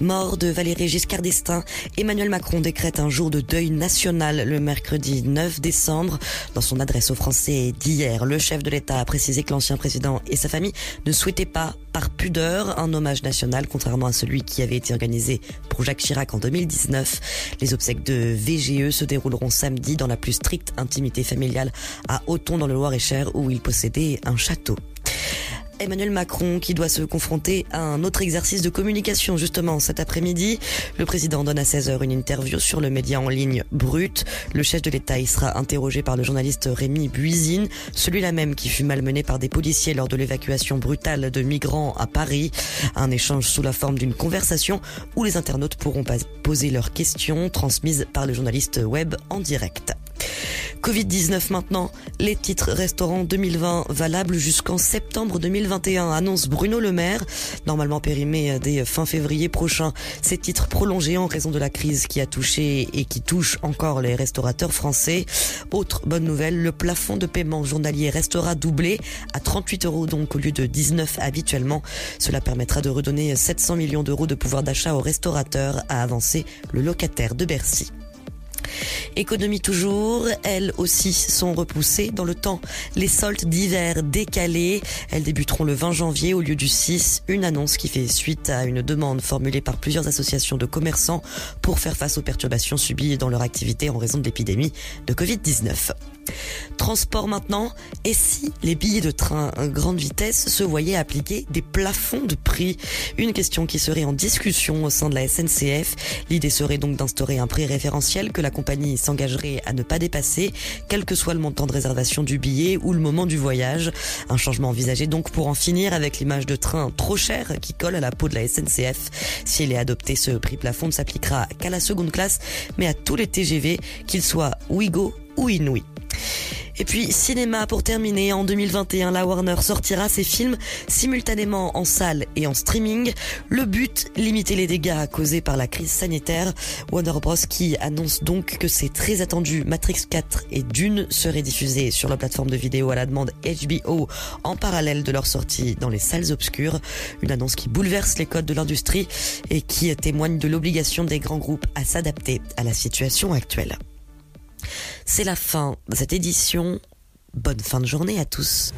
mort de Valéry Giscard d'Estaing, Emmanuel Macron décrète un jour de deuil national le mercredi 9 décembre. Dans son adresse aux Français d'hier, le chef de l'État a précisé que l'ancien président et sa famille ne souhaitaient pas, par pudeur, un hommage national, contrairement à celui qui avait été organisé pour Jacques Chirac en 2019. Les obsèques de VGE se dérouleront samedi dans la plus stricte intimité familiale à Auton dans le Loir-et-Cher où il possédait un château. Emmanuel Macron qui doit se confronter à un autre exercice de communication justement cet après-midi. Le président donne à 16h une interview sur le média en ligne Brut. Le chef de l'État y sera interrogé par le journaliste Rémi Buisine, celui-là même qui fut malmené par des policiers lors de l'évacuation brutale de migrants à Paris. Un échange sous la forme d'une conversation où les internautes pourront poser leurs questions transmises par le journaliste web en direct. Covid-19 maintenant, les titres restaurants 2020 valables jusqu'en septembre 2021, annonce Bruno Le Maire. Normalement périmé dès fin février prochain, ces titres prolongés en raison de la crise qui a touché et qui touche encore les restaurateurs français. Autre bonne nouvelle, le plafond de paiement journalier restera doublé à 38 euros donc au lieu de 19 habituellement. Cela permettra de redonner 700 millions d'euros de pouvoir d'achat aux restaurateurs, a avancé le locataire de Bercy. Économie toujours, elles aussi sont repoussées dans le temps. Les soldes d'hiver décalés, elles débuteront le 20 janvier au lieu du 6, une annonce qui fait suite à une demande formulée par plusieurs associations de commerçants pour faire face aux perturbations subies dans leur activité en raison de l'épidémie de Covid-19. Transport maintenant, et si les billets de train à grande vitesse se voyaient appliquer des plafonds de prix? Une question qui serait en discussion au sein de la SNCF. L'idée serait donc d'instaurer un prix référentiel que la compagnie s'engagerait à ne pas dépasser, quel que soit le montant de réservation du billet ou le moment du voyage. Un changement envisagé donc pour en finir avec l'image de train trop cher qui colle à la peau de la SNCF. Si elle est adoptée, ce prix plafond ne s'appliquera qu'à la seconde classe, mais à tous les TGV, qu'ils soient Ouigo ou Inouï. Et puis cinéma pour terminer, en 2021, la Warner sortira ses films simultanément en salle et en streaming. Le but, limiter les dégâts causés par la crise sanitaire. Warner Bros qui annonce donc que c'est très attendu Matrix 4 et Dune seraient diffusés sur la plateforme de vidéo à la demande HBO en parallèle de leur sortie dans les salles obscures. Une annonce qui bouleverse les codes de l'industrie et qui témoigne de l'obligation des grands groupes à s'adapter à la situation actuelle. C'est la fin de cette édition. Bonne fin de journée à tous.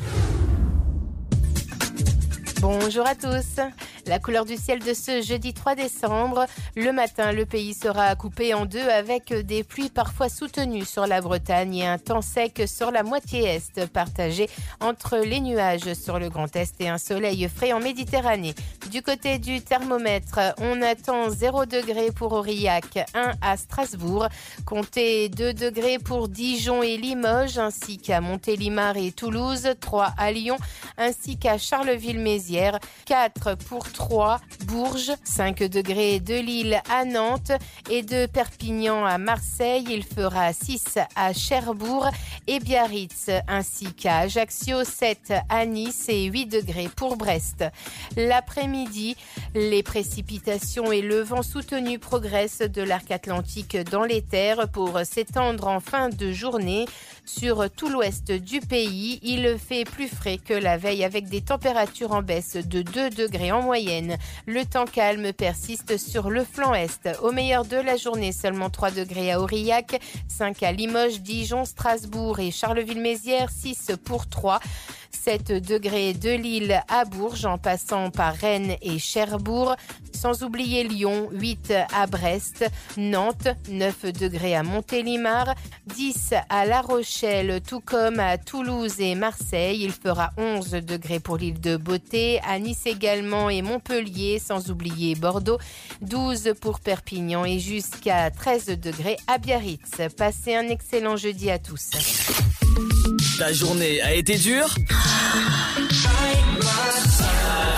Bonjour à tous. La couleur du ciel de ce jeudi 3 décembre. Le matin, le pays sera coupé en deux avec des pluies parfois soutenues sur la Bretagne et un temps sec sur la moitié est, partagé entre les nuages sur le Grand Est et un soleil frais en Méditerranée. Du côté du thermomètre, on attend 0 degré pour Aurillac, 1 à Strasbourg, comptez 2 degrés pour Dijon et Limoges, ainsi qu'à Montélimar et Toulouse, 3 à Lyon, ainsi qu'à Charleville-Mézières. 4 pour 3, Bourges, 5 degrés de Lille à Nantes et de Perpignan à Marseille. Il fera 6 à Cherbourg et Biarritz, ainsi qu'à Ajaccio, 7 à Nice et 8 degrés pour Brest. L'après-midi, les précipitations et le vent soutenu progressent de l'arc atlantique dans les terres pour s'étendre en fin de journée sur tout l'ouest du pays. Il fait plus frais que la veille avec des températures en de 2 degrés en moyenne. Le temps calme persiste sur le flanc est. Au meilleur de la journée, seulement 3 degrés à Aurillac, 5 à Limoges, Dijon, Strasbourg et Charleville-Mézières, 6 pour 3. 7 degrés de Lille à Bourges en passant par Rennes et Cherbourg, sans oublier Lyon, 8 à Brest, Nantes, 9 degrés à Montélimar, 10 à La Rochelle, tout comme à Toulouse et Marseille. Il fera 11 degrés pour l'île de Beauté, à Nice également et Montpellier, sans oublier Bordeaux, 12 pour Perpignan et jusqu'à 13 degrés à Biarritz. Passez un excellent jeudi à tous. Ta journée a été dure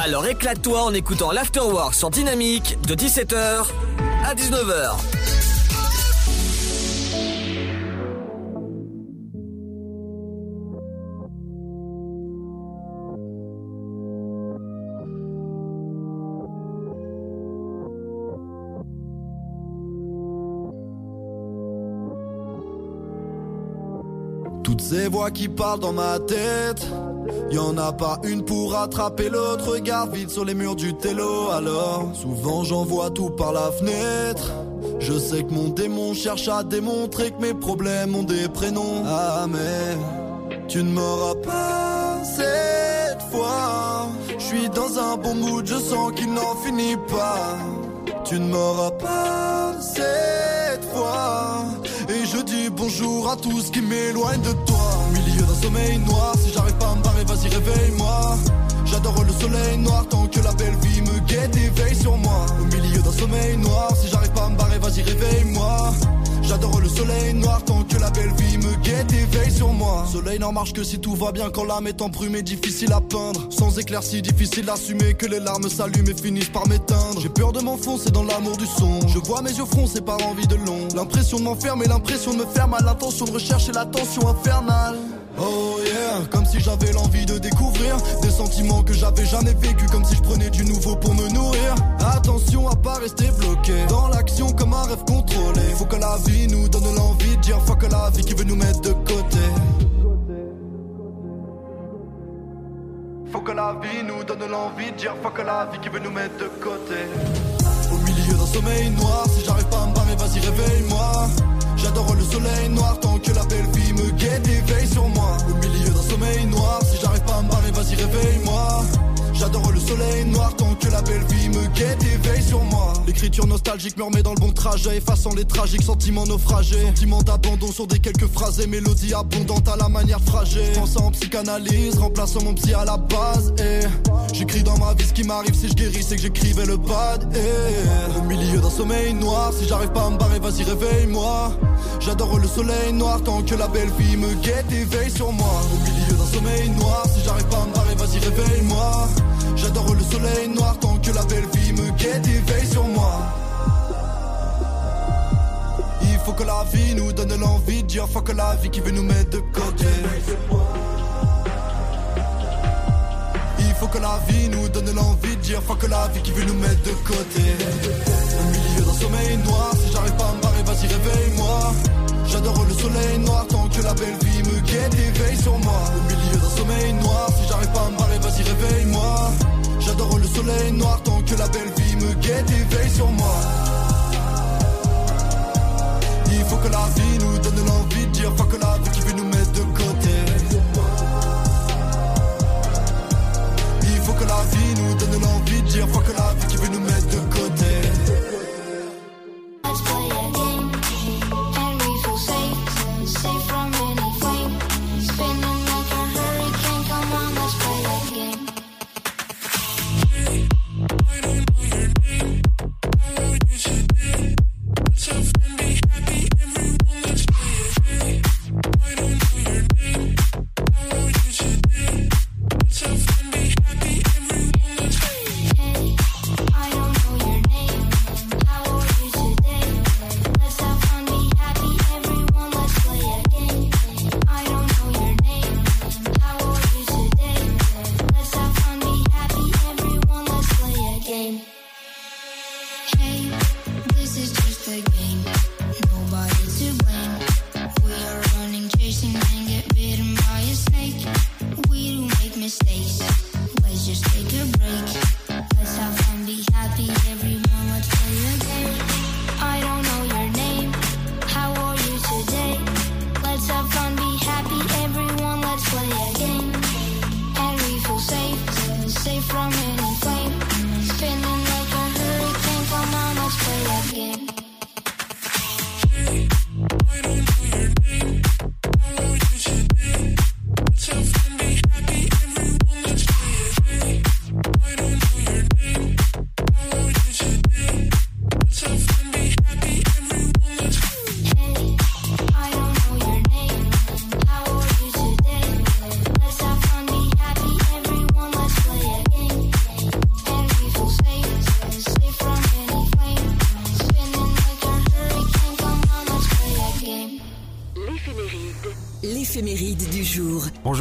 Alors éclate-toi en écoutant l'Afterwork sur Dynamique de 17h à 19h. Toutes ces voix qui parlent dans ma tête, y en a pas une pour attraper l'autre. Regarde vite sur les murs du télo. Alors, souvent j'en vois tout par la fenêtre. Je sais que mon démon cherche à démontrer que mes problèmes ont des prénoms. Ah, mais tu ne m'auras pas cette fois. Je suis dans un bon mood, je sens qu'il n'en finit pas. Tu ne m'auras pas cette bonjour à tous qui m'éloignent de toi. Au milieu d'un sommeil noir, si j'arrive pas à me barrer, vas-y réveille-moi. J'adore soleil noir tant que la belle vie me guette et veille sur moi. Au milieu d'un sommeil noir, si j'arrive pas à me barrer, vas-y réveille-moi. J'adore le soleil noir tant que la belle vie me guette et veille sur moi. Soleil n'en marche que si tout va bien quand l'âme est embrumée, difficile à peindre. Sans éclaircie, difficile d'assumer que les larmes s'allument et finissent par m'éteindre. J'ai peur de m'enfoncer dans l'amour du son. Je vois mes yeux froncer par envie de long. L'impression de m'enfermer, l'impression de me faire mal. L'intention de rechercher l'attention infernale. Oh yeah, comme si j'avais l'envie de découvrir des sentiments que j'avais jamais vécu, comme si je prenais du nouveau pour me nourrir. Attention à pas rester bloqué dans l'action comme un rêve contrôlé. Faut que la vie nous donne l'envie de dire fuck la vie qui veut nous mettre de côté. Faut que la vie nous donne l'envie de dire fuck la vie qui veut nous mettre de côté. Au milieu d'un sommeil noir, si j'arrive pas à me barrer, vas-y réveille-moi. J'adore le soleil noir tant que la belle vie me guette et veille sur moi. Au milieu d'un sommeil noir, si j'arrive pas à me barrer, vas-y réveille-moi. J'adore le soleil noir tant que la belle vie me guette et veille sur moi. L'écriture nostalgique me remet dans le bon trajet, effaçant les tragiques sentiments naufragés. Sentiments d'abandon sur des quelques phrases et mélodies abondantes à la manière fragile. Pensant en psychanalyse, remplaçant mon psy à la base. Et j'écris dans ma vie ce qui m'arrive si je guéris, c'est que j'écrivais le bad. Et au milieu d'un sommeil noir, si j'arrive pas à me barrer, vas-y réveille-moi. J'adore le soleil noir tant que la belle vie me guette et veille sur moi. Au milieu d'un sommeil noir, si j'arrive pas à me barrer, vas-y réveille-moi. J'adore le soleil noir tant que la belle vie me guette et veille sur moi. Il faut que la vie nous donne l'envie de dire fuck la vie qui veut nous mettre de côté. Il faut que la vie nous donne l'envie de dire fuck la vie qui veut nous mettre de côté. Au milieu d'un sommeil noir, si j'arrive pas à me barrer, vas-y réveille-moi. J'adore le soleil noir tant que la belle vie me guette et veille sur moi. Au milieu d'un sommeil noir, si j'arrive pas à me barrer, vas-y réveille-moi. J'adore le soleil noir tant que la belle vie me guette et veille sur moi. Il faut que la vie nous donne l'envie de dire fuck la vie qui veut nous mettre de côté. Il faut que la vie nous donne l'envie de dire fuck la vie qui veut nous mettre de côté.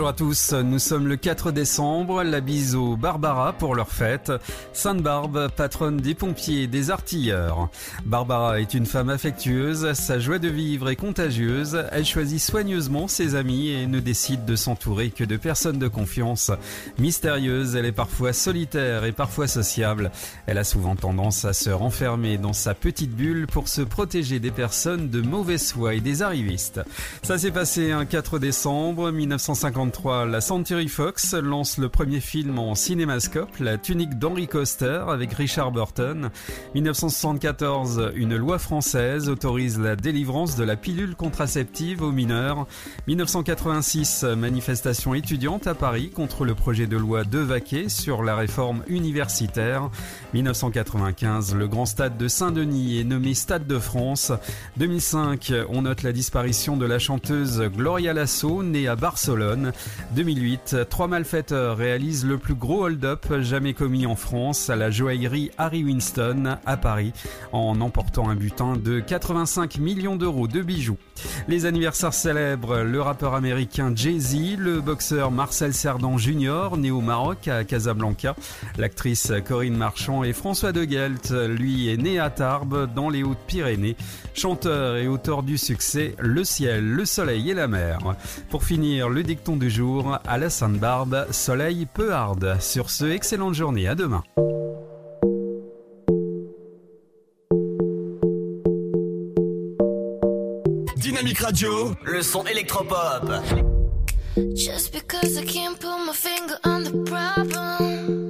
Bonjour à tous, nous sommes le 4 décembre, la bise aux Barbara pour leur fête. Sainte-Barbe, patronne des pompiers et des artilleurs. Barbara est une femme affectueuse, sa joie de vivre est contagieuse, elle choisit soigneusement ses amis et ne décide de s'entourer que de personnes de confiance. Mystérieuse, elle est parfois solitaire et parfois sociable. Elle a souvent tendance à se renfermer dans sa petite bulle pour se protéger des personnes de mauvaise foi et des arrivistes. Ça s'est passé un 4 décembre 1953, la Century Fox lance le premier film en cinémascope, La tunique d'Henry Coster avec Richard Burton. 1974, une loi française autorise la délivrance de la pilule contraceptive aux mineurs. 1986, manifestation étudiante à Paris contre le projet de loi de Vaquet sur la réforme universitaire. 1995, le grand stade de Saint-Denis est nommé Stade de France. 2005, on note la disparition de la chanteuse Gloria Lasso, née à Barcelone. 2008, trois malfaiteurs réalisent le plus gros hold-up jamais commis en France à la joaillerie Harry Winston à Paris, en emportant un butin de 85 millions d'euros de bijoux. Les anniversaires célèbres, le rappeur américain Jay-Z, le boxeur Marcel Cerdan Jr., né au Maroc à Casablanca, l'actrice Corinne Marchand et François de Gelt, lui est né à Tarbes dans les Hautes-Pyrénées, chanteur et auteur du succès Le ciel, le soleil et la mer. Pour finir, le dicton jour, à la Sainte-Barbe, soleil peu hard. Sur ce, excellente journée, à demain. Dynamique Radio, le son électropop. Just because I can't put my finger on the problem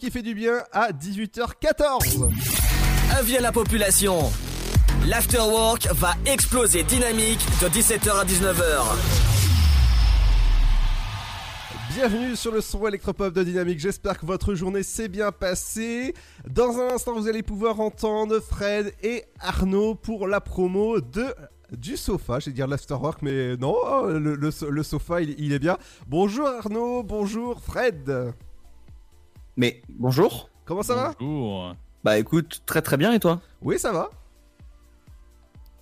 Qui fait du bien à 18h14. Avis à la population. L'afterwork va exploser dynamique de 17h à 19h. Bienvenue sur le son électropop de Dynamique. J'espère que votre journée s'est bien passée. Dans un instant, vous allez pouvoir entendre Fred et Arnaud pour la promo de du sofa. J'ai dire l'afterwork, mais non, le, le so- le sofa, il, il est bien. Bonjour Arnaud, bonjour Fred. Mais bonjour. Comment ça va Bonjour. Bah écoute, très très bien et toi? Oui, ça va.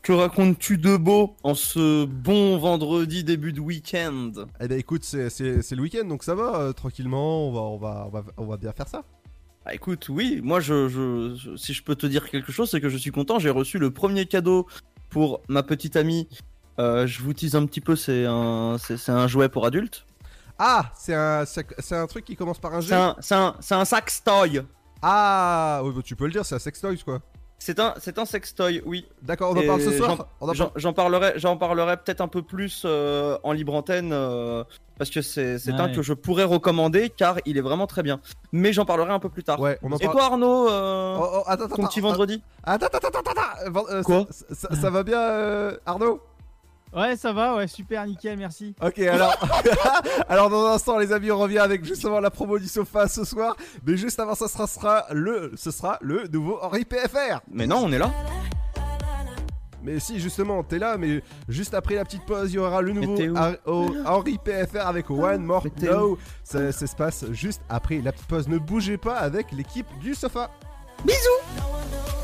Que racontes-tu de beau en ce bon vendredi début de week-end? Eh ben écoute, c'est c'est- c'est le week-end donc ça va, euh, tranquillement, on va, on, va, on, va, on va bien faire ça. Ah, écoute, oui, moi, je, je- je- si je peux te dire quelque chose, c'est que je suis content. J'ai reçu le premier cadeau pour ma petite amie. Euh, je vous tease un petit peu, c'est un, c'est c'est un jouet pour adultes. Ah, c'est un, c'est un truc qui commence par un G C'est un, c'est un, c'est un sextoy. Ah, oui, bah, tu peux le dire, c'est un sextoy quoi. C'est un, c'est un sextoy, oui. D'accord, on en Et parle ce soir j'en- On en J'en parle- j'en parlerai, j'en parlerai peut-être un peu plus euh, en libre antenne euh, parce que c'est c'est un Ouais. que je pourrais recommander car il est vraiment très bien. Mais j'en parlerai un peu plus tard. Ouais, on en Et parle- toi Arnaud, euh, Oh, oh, attends, ton attends, petit attends, vendredi Attends, attends, attends, attends, euh, Quoi? ça, ça- ça va bien, euh, Arnaud? Ouais, ça va, ouais, super, nickel, merci. Ok, alors, alors dans un instant, les amis, on revient avec justement la promo du sofa ce soir. Mais juste avant, ça sera, sera le, ce sera le nouveau Henri PFR. Mais non, on est là. Mais si, justement, t'es là, mais juste après la petite pause, il y aura le nouveau oh, Henri PFR avec One More No. ça se passe juste après la petite pause. Ne bougez pas avec l'équipe du sofa. Bisous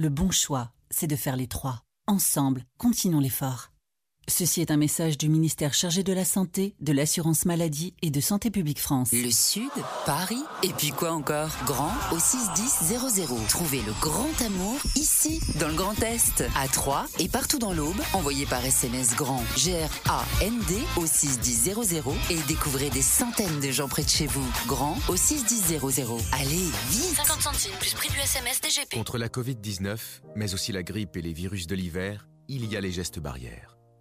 Le bon choix, c'est de faire les trois. Ensemble, continuons l'effort. Ceci est un message du ministère chargé de la Santé, de l'Assurance Maladie et de Santé Publique France. Le Sud, Paris, et puis quoi encore? Grand au 61000. Trouvez le grand amour ici, dans le Grand Est, à Troyes et partout dans l'Aube. Envoyez par SMS grand G-R-A-N-D au 61000 et découvrez des centaines de gens près de chez vous. Grand au 61000. Allez, vite 50 centimes plus prix du SMS DGP. Contre la Covid-19, mais aussi la grippe et les virus de l'hiver, il y a les gestes barrières.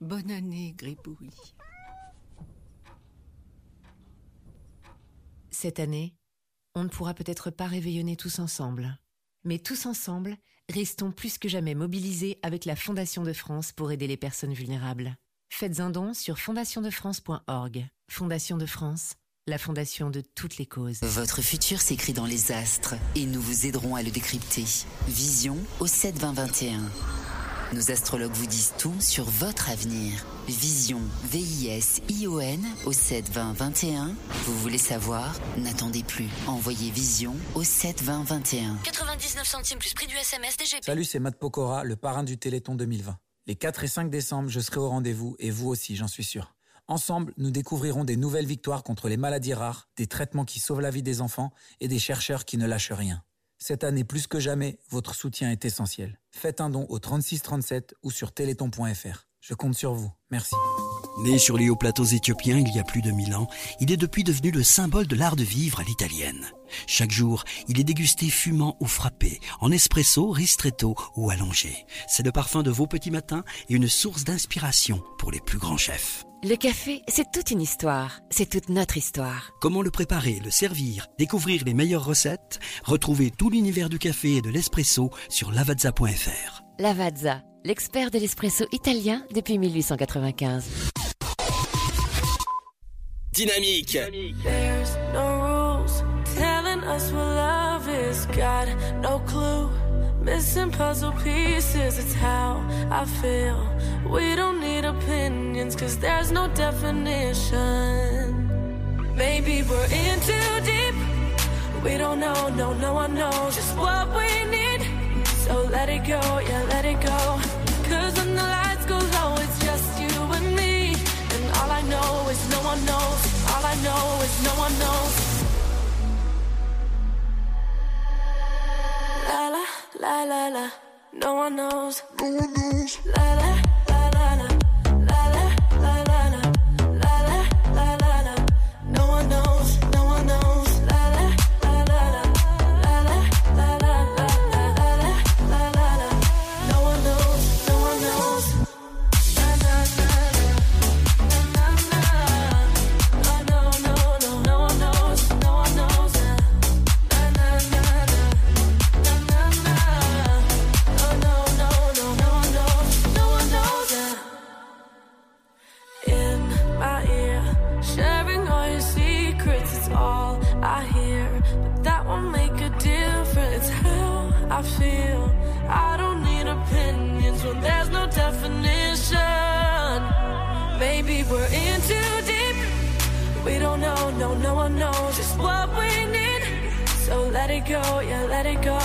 Bonne année, Gribouille. Cette année, on ne pourra peut-être pas réveillonner tous ensemble. Mais tous ensemble, restons plus que jamais mobilisés avec la Fondation de France pour aider les personnes vulnérables. Faites un don sur fondationdefrance.org. Fondation de France, la fondation de toutes les causes. Votre futur s'écrit dans les astres et nous vous aiderons à le décrypter. Vision au 72021. Nos astrologues vous disent tout sur votre avenir. Vision, V-I-S-I-O-N au 72021. Vous voulez savoir? N'attendez plus. Envoyez Vision au 72021. 99 centimes plus prix du SMS DGP. Salut, c'est Matt Pokora, le parrain du Téléthon 2020. Les 4 et 5 décembre, je serai au rendez-vous et vous aussi, j'en suis sûr. Ensemble, nous découvrirons des nouvelles victoires contre les maladies rares, des traitements qui sauvent la vie des enfants et des chercheurs qui ne lâchent rien. Cette année, plus que jamais, votre soutien est essentiel. Faites un don au 3637 ou sur téléthon.fr. Je compte sur vous. Merci. Né sur les hauts plateaux éthiopiens il y a plus de mille ans, il est depuis devenu le symbole de l'art de vivre à l'italienne. Chaque jour, il est dégusté fumant ou frappé, en espresso, ristretto ou allongé. C'est le parfum de vos petits matins et une source d'inspiration pour les plus grands chefs. Le café, c'est toute une histoire. C'est toute notre histoire. Comment le préparer, le servir, découvrir les meilleures recettes? Retrouvez tout l'univers du café et de l'espresso sur lavazza.fr. Lavazza, l'expert de l'espresso italien depuis 1895. Dynamique. There's Missing puzzle pieces, it's how I feel. We don't need opinions, cause there's no definition. Maybe we're in too deep. We don't know, no, no one knows just what we need. So let it go, yeah, let it go. Cause when the lights go low, it's just you and me. And all I know is no one knows. All I know is no one knows. La la. No one knows. No one knows. La la la la definition. Maybe we're in too deep. We don't know, no, no one knows just what we need. So let it go, yeah, let it go.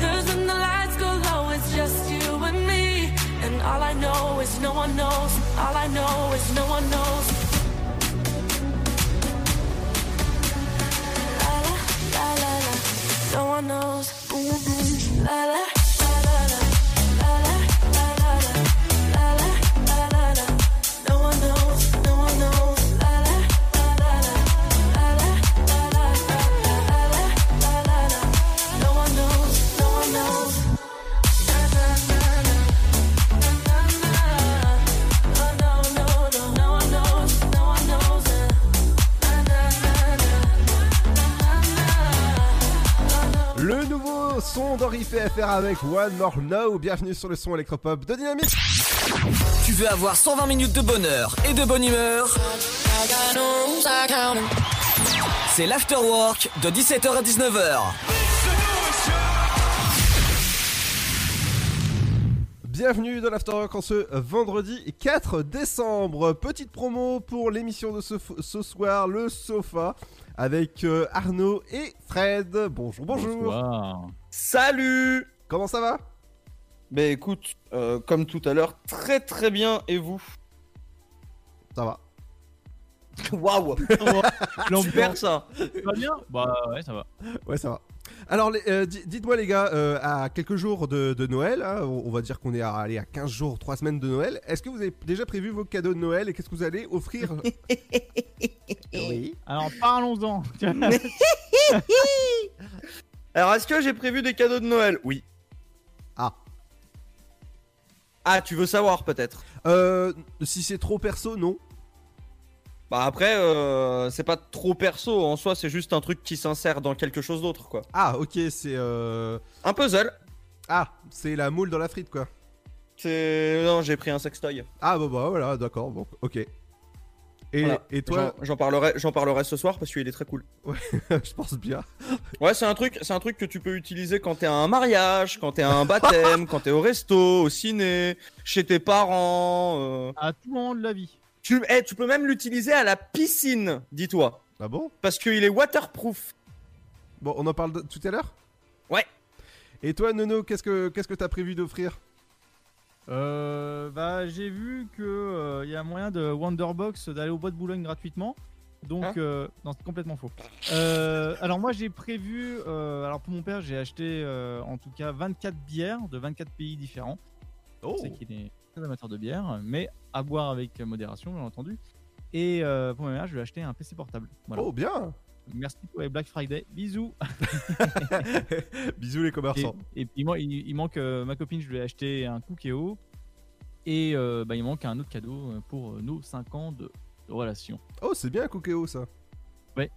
Cause when the lights go low, it's just you and me. And all I know is no one knows. All I know is no one knows. No one knows. Mm-hmm. La la la FR avec One More Now. Bienvenue sur le son électropop de Dynamique. Tu veux avoir 120 minutes de bonheur et de bonne humeur? C'est l'afterwork de 17h à 19h. Bienvenue dans l'Afterwork en ce vendredi 4 décembre. Petite promo pour l'émission de ce, ce soir, le sofa, avec euh, Arnaud et Fred. Bonjour, bonjour. Salut Comment ça va? Ben écoute, euh, comme tout à l'heure, très très bien, et vous? Ça va. Waouh Super ça Ça va bien? Bah ouais, ça va. Ouais, ça va. Alors, euh, di- dites-moi les gars, euh, à quelques jours de, de Noël, hein, on on va dire qu'on est à, allez, à 15 jours, 3 semaines de Noël, est-ce que vous avez déjà prévu vos cadeaux de Noël et qu'est-ce que vous allez offrir? Oui. Alors parlons-en. Alors, est-ce que j'ai prévu des cadeaux de Noël? Oui. Ah. Ah, tu veux savoir peut-être? Euh, si c'est trop perso, non. Bah après, euh, c'est pas trop perso en soi, c'est juste un truc qui s'insère dans quelque chose d'autre, quoi. Ah, ok, c'est. Euh... Un puzzle. Ah, c'est la moule dans la frite, quoi. C'est. Non, j'ai pris un sextoy. Ah, bah, bah voilà, d'accord, bon, ok. Et, Voilà. et toi J'en- parlerai, j'en parlerai ce soir parce qu'il est très cool. Ouais, je pense bien. Ouais, c'est un truc, c'est un truc que tu peux utiliser quand t'es à un mariage, quand t'es à un baptême, quand t'es au resto, au ciné, chez tes parents. euh. À tout moment de la vie. Tu, eh, tu peux même l'utiliser à la piscine, dis-toi. Ah bon? Parce qu'il est waterproof. Bon, on en parle tout à l'heure? Ouais. Et toi, Nono, qu'est-ce que qu'est-ce que t'as prévu d'offrir? Euh, bah, j'ai vu que euh, y a moyen de Wonderbox d'aller au bois de Boulogne gratuitement. Donc, Hein euh, non, c'est complètement faux. Euh, alors moi, j'ai prévu. alors pour mon père, j'ai acheté en tout cas 24 bières de 24 pays différents. Oh. Je sais qu'il est très amateur de bière, mais à boire avec modération, bien entendu. Et pour ma mère, je lui ai acheté un PC portable. Voilà. Oh, bien Merci pour les Black Friday. Bisous. Bisous les commerçants. Et, et puis moi, il, il manque euh, ma copine, je lui ai acheté un Cookéo. Et euh, bah, il manque un autre cadeau euh, pour nos 5 ans de, relation. Oh, c'est bien, Cookéo, ça. Ouais.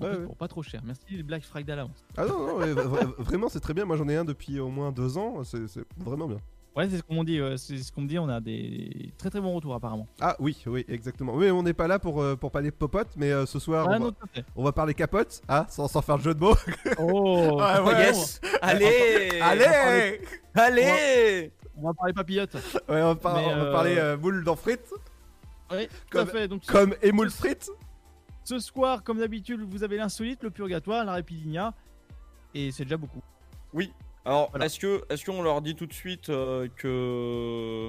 En Ouais, plus, ouais. Pour pas trop cher. Merci les Black Friday à l'avance. Ah non, non, vraiment, c'est très bien. Moi, j'en ai un depuis au moins deux ans. C'est c'est vraiment bien. Ouais, c'est ce qu'on me dit. ouais, c'est ce qu'on me dit. On a des très très bons retours apparemment. Ah oui, oui, exactement. Oui, on n'est pas là pour, euh, pour parler popote, mais euh, ce soir, Ah, on, non, va, tout on va parler capote, ah, sans, sans faire de jeu de mots. Oh, ouais. yes. Allez Allez Allez On va parler papillote. Ouais, on va, par- Mais, on va euh, parler euh, moule dans frites, Oui, tout Comme- à fait. Donc, ce- comme émoule frites. Ce soir, comme d'habitude, vous avez l'insolite, le purgatoire, la répidinia. Et c'est déjà beaucoup. Oui. Alors, est-ce que, est-ce qu'on leur dit tout de suite euh, que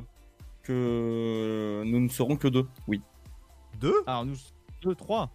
que nous ne serons que deux? Oui. Deux? Alors, nous, deux, trois.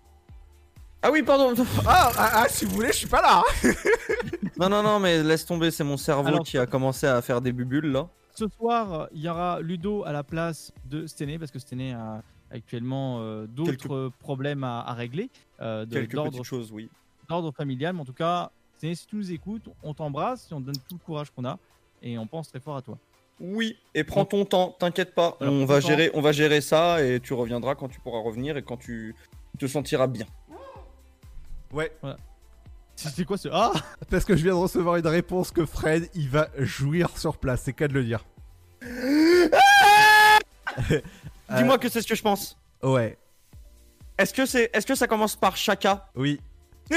Ah oui, pardon. Ah, ah, ah, si vous voulez, je suis pas là. hein. non, non, non, mais laisse tomber, c'est mon cerveau Alors- qui a commencé à faire des bubules là. Ce soir, il y aura Ludo à la place de Stené parce que Stené a actuellement euh, d'autres problèmes à, à régler. euh, de- Quelques d'ordre- petites choses, oui. D'ordre familial, mais en tout cas, si tu nous écoutes, on t'embrasse et on te donne tout le courage qu'on a et on pense très fort à toi. Oui, et prends ton temps, t'inquiète pas. Alors, on va gérer, on va gérer ça et tu reviendras quand tu pourras revenir et quand tu te sentiras bien. Ouais. C'est quoi ce Ah Parce que je viens de recevoir une réponse que Fred, il va jouir sur place, c'est qu'à de le dire. Dis-moi que c'est ce que je pense. Ouais. Est-ce que c'est, est-ce que ça commence par Chaka? Oui.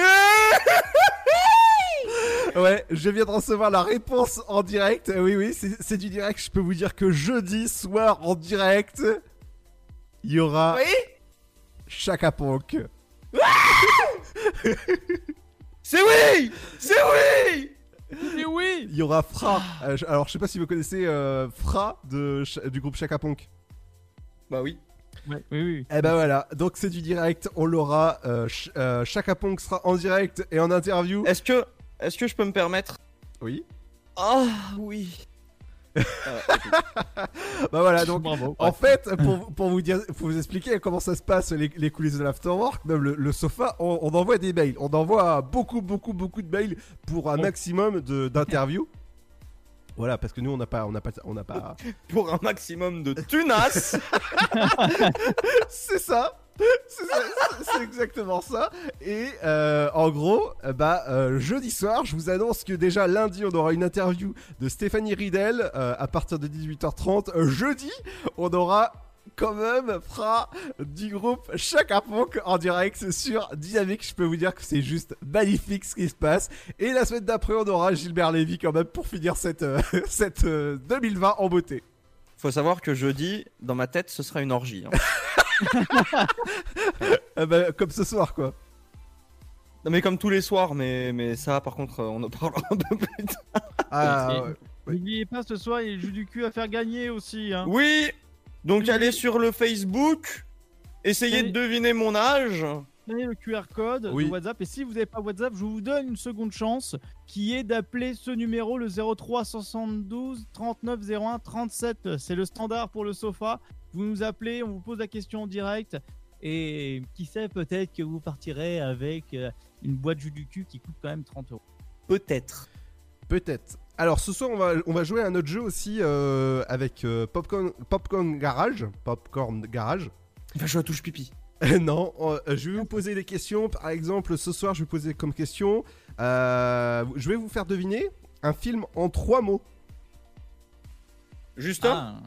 Ouais, je viens de recevoir la réponse en direct. Euh, Oui, oui, c'est c'est du direct. Je peux vous dire que jeudi soir en direct, il y aura Chaka Punk. C'est oui C'est oui Mais oui Il y aura Fra. Euh, je- alors, je sais pas si vous connaissez euh, Fra de, du groupe Chaka Punk. Bah oui. oui, oui. Eh ben voilà, donc c'est du direct. On l'aura. Euh, Ch- euh, Chaka Punk sera en direct et en interview. Est-ce que, est-ce que je peux me permettre? Oui. Ah oui. Bah voilà, donc Bravo. en fait, pour, pour vous dire, pour vous expliquer comment ça se passe les, les coulisses de l'afterwork, même le, le sofa, on, on envoie des mails, on envoie beaucoup, beaucoup, beaucoup de mails pour un maximum de d'interviews. Voilà, parce que nous on n'a pas, on n'a pas, on n'a pas. Pour un maximum de tunas. c'est ça. C'est exactement ça. Et euh, en gros, euh, bah euh, jeudi soir, je vous annonce que déjà lundi, on aura une interview de Stéphanie Ridel euh, à partir de 18h30. Euh, jeudi, on aura quand même Fra du groupe Chaka Punk en direct sur Dynamique. Je peux vous dire que c'est juste magnifique ce qui se passe. Et la semaine d'après, on aura Gilbert Lévy quand même pour finir cette, cette euh, 2020 en beauté. Faut savoir que jeudi, dans ma tête, ce sera une orgie. hein. Ah bah, comme ce soir quoi. non mais comme tous les soirs, mais, mais ça, par contre, euh, on en parlera un peu plus tard. Ah, ouais. N'oubliez pas ce soir, il joue du cul à faire gagner aussi. Hein. Oui Donc allez sur le Facebook, essayez de deviner mon âge. Prenez le QR code Oui. de WhatsApp et si vous n'avez pas WhatsApp, je vous donne une seconde chance qui est d'appeler ce numéro le 03 72 39 01 37. C'est le standard pour le sofa. Vous nous appelez, on vous pose la question en direct et qui sait peut-être que vous partirez avec euh, une boîte jus du cul qui coûte quand même 30 euros. Peut-être. Peut-être. Alors ce soir on va, on va jouer à un autre jeu aussi euh, avec euh, Popcorn, Popcorn Garage. Popcorn Garage. Il va jouer à touche pipi. non, euh, je vais vous poser des questions. Par exemple, ce soir je vais vous poser comme question. euh, je vais vous faire deviner un film en trois mots. Justin Ah,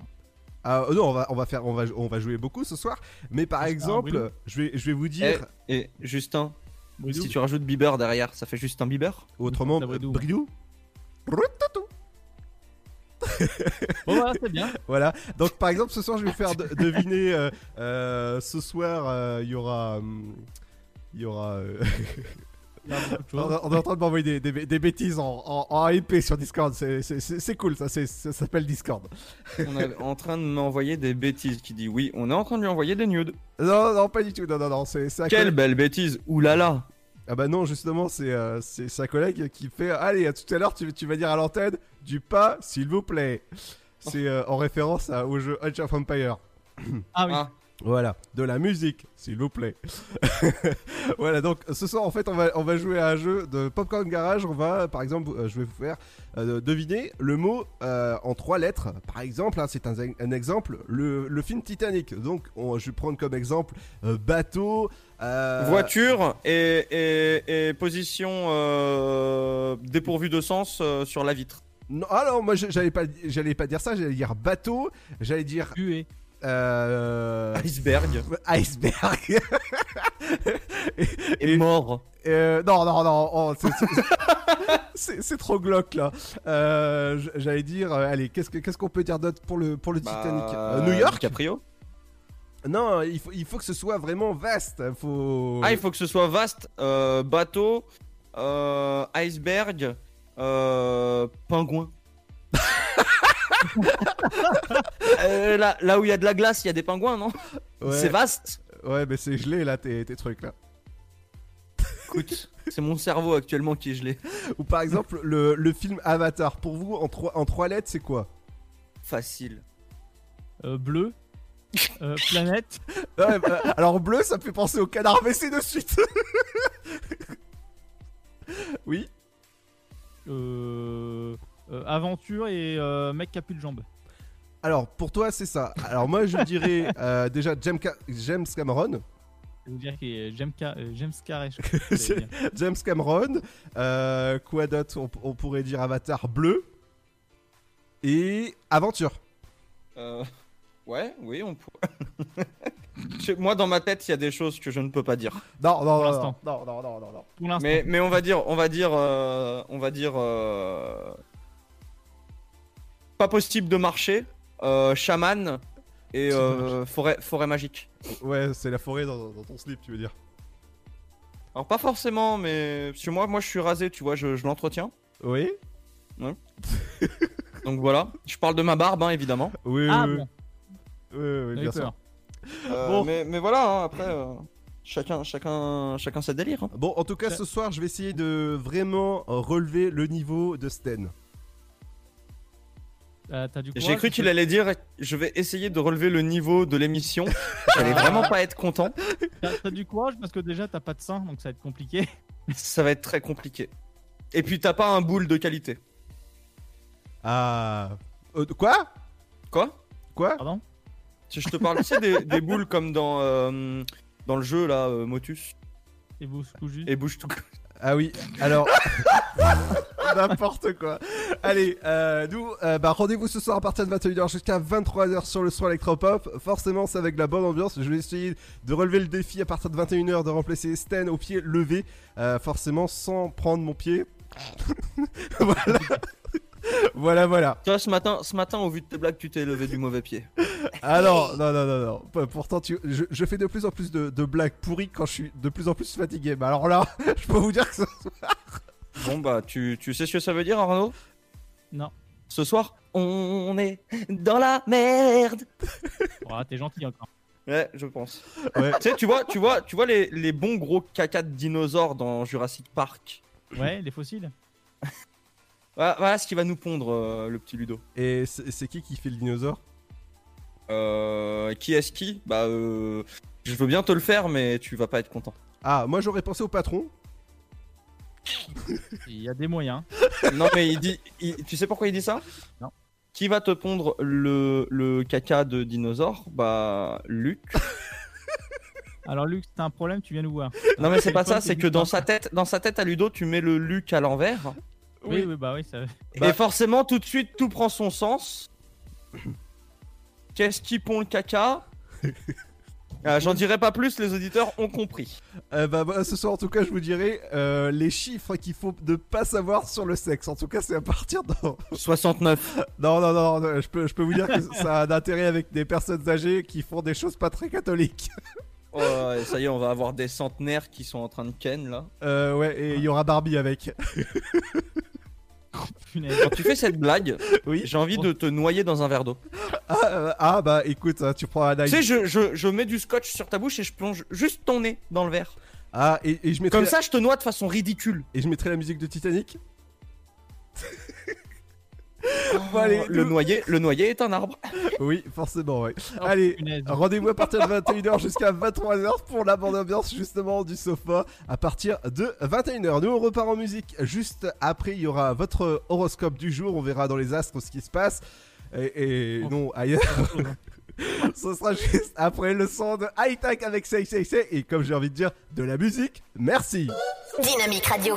euh, non, on va, on va faire, on va, on va jouer beaucoup ce soir. Mais par Justin, exemple, je vais, je vais vous dire. Et, et Justin, Bridou. si tu rajoutes Bieber derrière, ça fait Justin Bieber? Autrement, Bridou. Bridou? Routatou. Bon, voilà, c'est bien. Voilà. Donc par exemple, ce soir, je vais vous faire de- deviner. euh, euh, ce soir, euh, il y aura, hum, il y aura. on, est en train de m'envoyer des, des- des bêtises en, en, en IP sur Discord. C'est- C'est c'est- c'est cool, ça. Ça s'appelle Discord. On est en train de m'envoyer des bêtises qui dit oui, on est en train de lui envoyer des nudes. Non, non, pas du tout. Non, non, non. C'est Quelle collègue- belle bêtise Oulala Ah bah non, justement, c'est euh, c'est sa collègue qui fait Allez, à tout à l'heure, tu, tu vas dire à l'antenne du pas, s'il vous plaît. C'est euh, en référence à- au jeu Age of Empire. Ah oui. Voilà, de la musique, s'il vous plaît. voilà, donc ce soir, en fait, on va, on va jouer à un jeu de Popcorn Garage. On va, par exemple, euh, je vais vous faire euh, deviner le mot euh, en trois lettres. Par exemple, hein, c'est un, un exemple, le, le film Titanic. Donc, on- je vais prendre comme exemple euh, bateau. euh, Voiture et, et, et position euh, dépourvue de sens euh, sur la vitre. Non, ah non, moi j'allais pas, j'allais pas dire ça, j'allais dire bateau, j'allais dire. Euh... Iceberg. Iceberg. Et, mort. Euh, non, non, non, oh, c'est- trop glauque là. Euh, j'allais dire, allez, qu'est-ce que- qu'est-ce qu'on peut dire d'autre pour le, pour le Titanic? Euh, New York? DiCaprio Non, il faut, il faut que ce soit vraiment vaste. Faut... Ah, il faut que ce soit vaste. bateau, iceberg, pingouin. Euh, là, là où il y a de la glace, il y a des pingouins, non? Ouais. C'est vaste. Ouais, mais c'est gelé là, tes, tes trucs là. Écoute, c'est mon cerveau actuellement qui est gelé. Ou par exemple, le, le film Avatar, pour vous, en trois, en trois lettres, c'est quoi? Facile. Euh, bleu. Euh, planète. Ouais, bah, Alors bleu, ça me fait penser au canard WC de suite. oui Euh, euh, aventure et euh, mec qui a plus de jambes. Alors pour toi, c'est ça. Alors moi, je dirais euh, déjà James, Ca- James Cameron. Dire James, Ca- euh, James Carrey. Cameron. Euh, quoi d'autre on, on pourrait dire Avatar bleu. Et aventure. Euh, ouais, oui, on pourrait. Moi, dans ma tête, il y a des choses que je ne peux pas dire. Non, non, non, l'instant. non, non, non, non, non. Pour l'instant. Mais, mais on va dire, on va dire, euh, on va dire, euh, pas possible de marcher, euh, chaman et euh, forêt, forêt magique. Ouais, c'est la forêt dans, dans ton slip, tu veux dire. Alors pas forcément, mais que moi, moi, je suis rasé, tu vois, je, je l'entretiens. Oui. Ouais. Donc voilà, je parle de ma barbe, hein, évidemment. Oui, Ah oui, bon. oui, bien sûr. Euh, Bon. mais, mais voilà, hein, après, euh, chacun, chacun, chacun sa délire. hein. Bon, en tout cas, ce soir, je vais essayer de vraiment relever le niveau de Sten. Euh, T'as du J'ai cru qu'il allait dire, je vais essayer de relever le niveau de l'émission. J'allais vraiment pas être content. T'as t'as du courage parce que déjà t'as pas de sein donc ça va être compliqué. Ça va être très compliqué. Et puis t'as pas un boule de qualité. Ah. Euh, quoi? Quoi? Quoi? Pardon? Si je te parle, tu sais, des, des boules comme dans, euh, dans le jeu là, euh, Motus. Et vous cousu. Et bouge tout. Ah oui, alors. N'importe quoi. Allez, euh, nous, euh, bah, rendez-vous ce soir à partir de 21h jusqu'à 23h sur le soir électropop. Forcément, c'est avec la bonne ambiance. Je vais essayer de relever le défi à partir de 21h de remplacer Sten au pied levé. Euh, forcément, sans prendre mon pied. voilà. voilà, voilà. Tu vois, ce matin, ce matin, au vu de tes blagues, tu t'es levé du mauvais pied. Ah non, non, non, non, Pourtant, tu... je, je fais de plus en plus de, de blagues pourries quand je suis de plus en plus fatigué. Mais alors là, je peux vous dire que ce soir. Bon bah, tu, tu sais ce que ça veut dire, Arnaud? Non. Ce soir, on est dans la merde. Oh, t'es gentil encore. Ouais, je pense. Ouais. tu sais, tu vois, tu vois, tu vois les, les bons gros caca de dinosaures dans Jurassic Park. Ouais, les fossiles. Voilà, voilà ce qui va nous pondre, euh, le petit Ludo. Et c'est c'est qui qui fait le dinosaure? Euh, qui est-ce qui? Bah, euh, je veux bien te le faire, mais tu vas pas être content. Ah, moi j'aurais pensé au patron. Il y a des moyens. non, mais il dit. il- tu sais pourquoi il dit ça? Non. Qui va te pondre le, le caca de dinosaure? Bah, Luc. Alors Luc, t'as un problème, tu viens nous voir. Non, mais c'est pas ça, c'est que dans sa tête, dans sa tête à Ludo, tu mets le Luc à l'envers. Oui, oui, bah oui, ça. Et forcément, tout de suite, tout prend son sens. Qu'est-ce qui pond le caca? Ah, J'en dirai pas plus, les auditeurs ont compris. Euh, bah, bah, ce soir, en tout cas, je vous dirai euh, les chiffres qu'il faut ne pas savoir sur le sexe. En tout cas, c'est à partir de. 69. Non, non, non, non, je, peux, je peux vous dire que ça a un intérêt avec des personnes âgées qui font des choses pas très catholiques. Oh, ça y est, on va avoir des centenaires qui sont en train de ken là. Euh, ouais, et il y aura Barbie avec. Quand tu fais cette blague, j'ai envie de te noyer dans un verre d'eau. Ah, euh, ah, bah écoute, hein, tu prends un Tu sais, je, je, je mets du scotch sur ta bouche et je plonge juste ton nez dans le verre. Ah, et, et je mettrai. Comme ça, je te noie de façon ridicule. Et je mettrai la musique de Titanic. Bon, allez, Oh, le, noyer, le noyer est un arbre. Oui, forcément, ouais. Oh, Allez, rendez-vous à partir de 21h jusqu'à 23h pour la bande ambiance justement du sofa à partir de 21h. Nous on repart en musique juste après, il y aura votre horoscope du jour, on verra dans les astres ce qui se passe. Et, et non, ailleurs. Ce sera juste après le son de High Tech avec Say Say Say et comme j'ai envie de dire, de la musique. Merci. Dynamique Radio.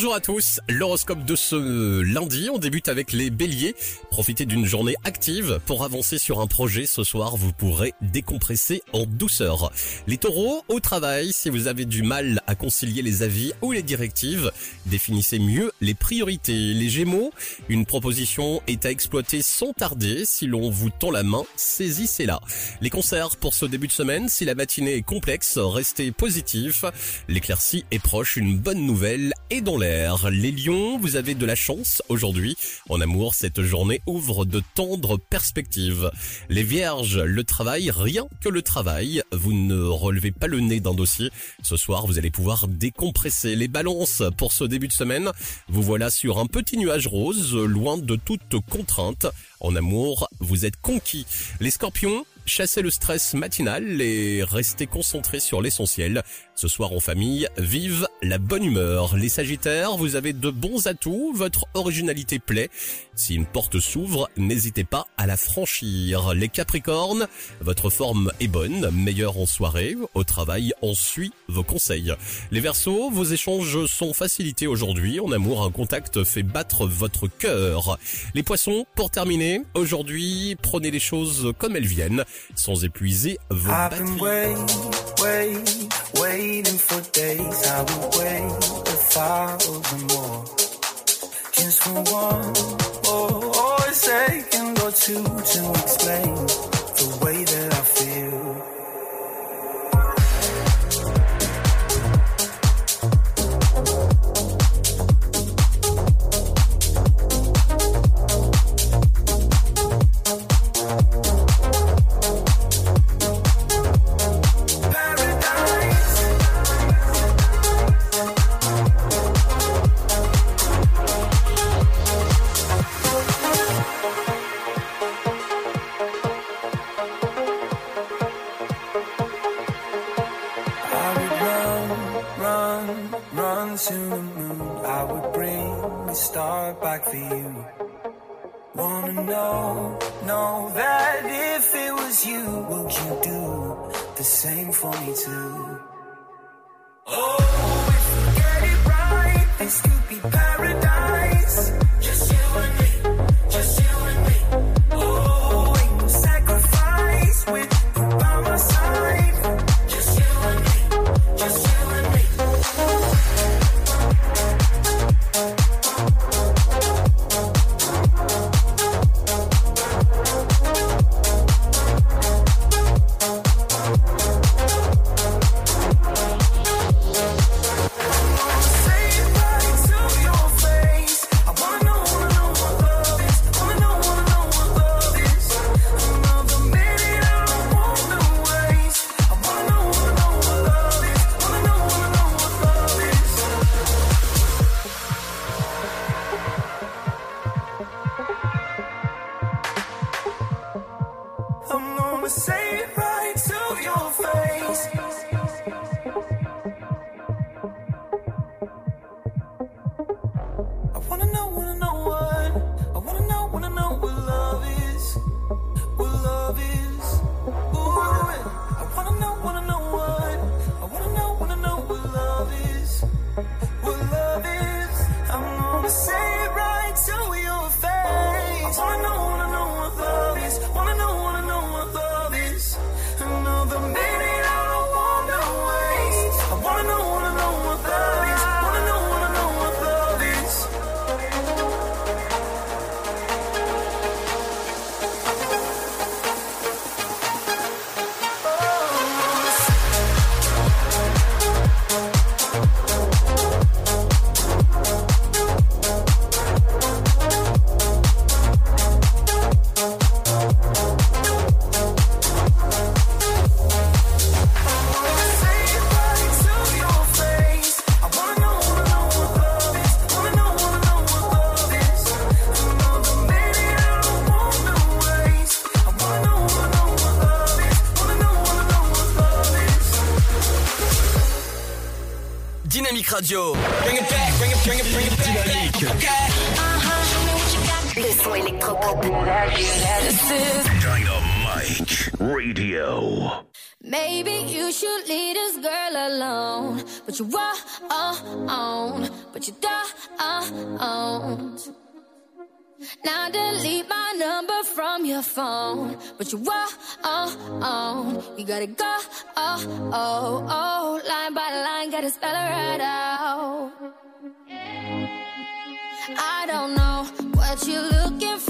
Bonjour à tous, l'horoscope de ce lundi, on débute avec les béliers. Profitez d'une journée active pour avancer sur un projet ce soir, vous pourrez décompresser en douceur. Les taureaux, au travail, si vous avez du mal à concilier les avis ou les directives, définissez mieux les priorités. Les gémeaux, une proposition est à exploiter sans tarder, si l'on vous tend la main, saisissez-la. Les concerts pour ce début de semaine, si la matinée est complexe, restez positif. L'éclaircie est proche, une bonne nouvelle est dans l'air. Les lions, vous avez de la chance aujourd'hui. En amour, cette journée ouvre de tendres perspectives. Les vierges, le travail, rien que le travail. Vous ne relevez pas le nez d'un dossier. Ce soir, vous allez pouvoir décompresser. Les balances, pour ce début de semaine, vous voilà sur un petit nuage rose, loin de toute contrainte. En amour, vous êtes conquis. Les scorpions, chassez le stress matinal et restez concentrés sur l'essentiel. Ce soir en famille, vive la bonne humeur. Les sagittaires, vous avez de bons atouts, votre originalité plaît. Si une porte s'ouvre, n'hésitez pas à la franchir. Les capricornes, votre forme est bonne, meilleure en soirée. Au travail, on suit vos conseils. Les versos, vos échanges sont facilités aujourd'hui. En amour, un contact fait battre votre cœur. Les poissons, pour terminer, aujourd'hui, prenez les choses comme elles viennent, sans épuiser vos batteries. Waiting, for days. I will wait a thousand more. Just for one, or, or a second or two to oh, oh, explain the way Son électropop. Dynamite Radio. Maybe you should leave this girl alone. But you won't, but you don't. Now delete my number from your phone. But you won't, you gotta go, oh, oh, oh. Line by line, gotta spell it right out. I don't know what you're looking for,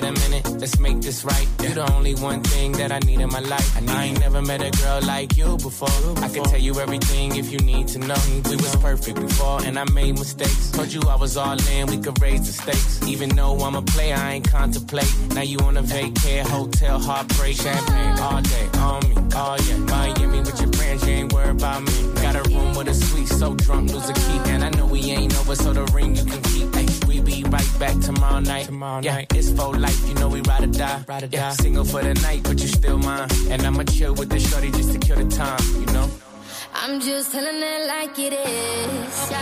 wait a minute, let's make this right. You're the only one thing that I need in my life. I, ain't never met a girl like you before. I can tell you everything if you need to know. We was perfect before, and I made mistakes. Told you I was all in, we could raise the stakes. Even though I'm a player, I ain't contemplate. Now you on a vacay, hotel, heartbreak, champagne all day on me. Oh yeah, Miami with your friends, you ain't worried about me. Got a room with a suite, so drunk, lose a key. And I know we ain't over, so the ring you can keep. Ay, we be right back tomorrow night. Tomorrow yeah, night. it's for life, you know we ride or die. Ride or yeah, die. Single for the night, but you still mine. And I'ma chill with the shorty just to kill the time, you know. I'm just telling it like it is.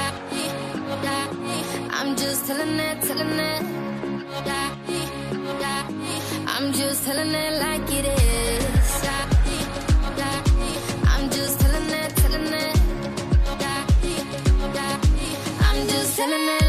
I'm just telling it, telling it. I'm just telling it like it is. Telling it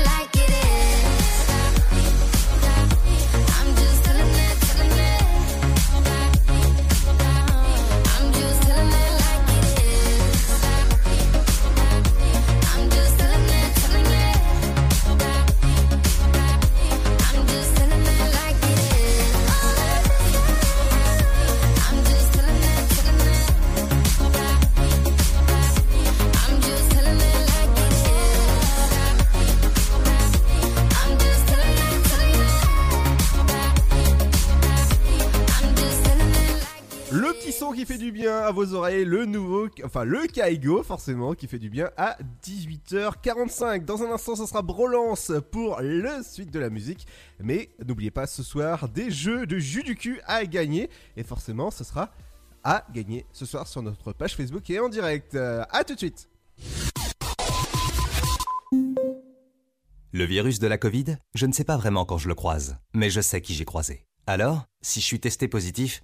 son qui fait du bien à vos oreilles, le nouveau, enfin le Kaigo forcément qui fait du bien à 18h45. Dans un instant, ce sera Brolance pour le suite de la musique. Mais n'oubliez pas ce soir des jeux de jus du cul à gagner. Et forcément, ce sera à gagner ce soir sur notre page Facebook et en direct. Euh, à tout de suite. Le virus de la Covid, je ne sais pas vraiment quand je le croise, mais je sais qui j'ai croisé. Alors, si je suis testé positif,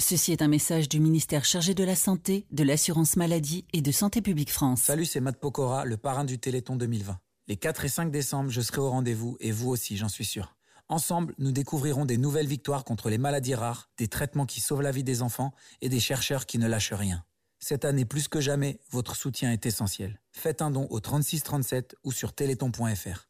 Ceci est un message du ministère chargé de la Santé, de l'Assurance Maladie et de Santé Publique France. Salut, c'est Matt Pokora, le parrain du Téléthon 2020. Les 4 et 5 décembre, je serai au rendez-vous et vous aussi, j'en suis sûr. Ensemble, nous découvrirons des nouvelles victoires contre les maladies rares, des traitements qui sauvent la vie des enfants et des chercheurs qui ne lâchent rien. Cette année, plus que jamais, votre soutien est essentiel. Faites un don au 3637 ou sur téléthon.fr.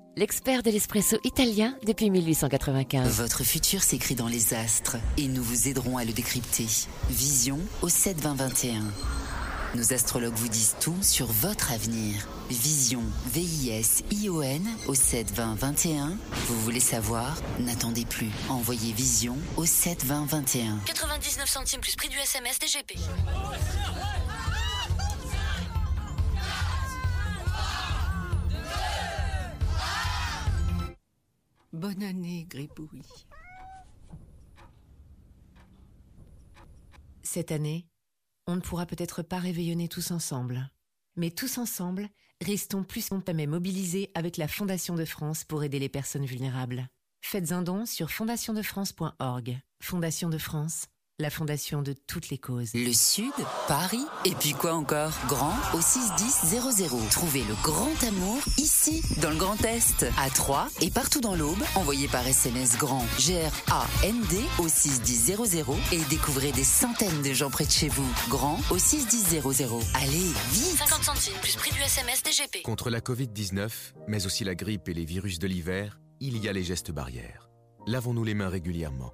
l'expert de l'espresso italien depuis 1895. Votre futur s'écrit dans les astres et nous vous aiderons à le décrypter. Vision au 72021. Nos astrologues vous disent tout sur votre avenir. Vision, V-I-S-I-O-N au 7 20 21. Vous voulez savoir? N'attendez plus. Envoyez Vision au 7 20 21. 99 centimes plus prix du SMS DGP. Bonne année, Gribouille. Cette année, on ne pourra peut-être pas réveillonner tous ensemble. Mais tous ensemble, restons plus qu'on jamais mobilisés avec la Fondation de France pour aider les personnes vulnérables. Faites un don sur fondationdefrance.org. Fondation de France, la fondation de toutes les causes. Le Sud, Paris, et puis quoi encore? Grand au 61000. Trouvez le grand amour ici, dans le Grand Est, à Troyes et partout dans l'Aube. Envoyez par SMS grand G-R-A-N-D au 61000 et découvrez des centaines de gens près de chez vous. Grand au 61000. Allez, vite 50 centimes plus prix du SMS DGP. Contre la Covid-19, mais aussi la grippe et les virus de l'hiver, il y a les gestes barrières. Lavons-nous les mains régulièrement.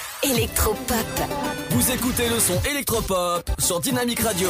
électropop. Vous écoutez le son électropop sur Dynamique Radio.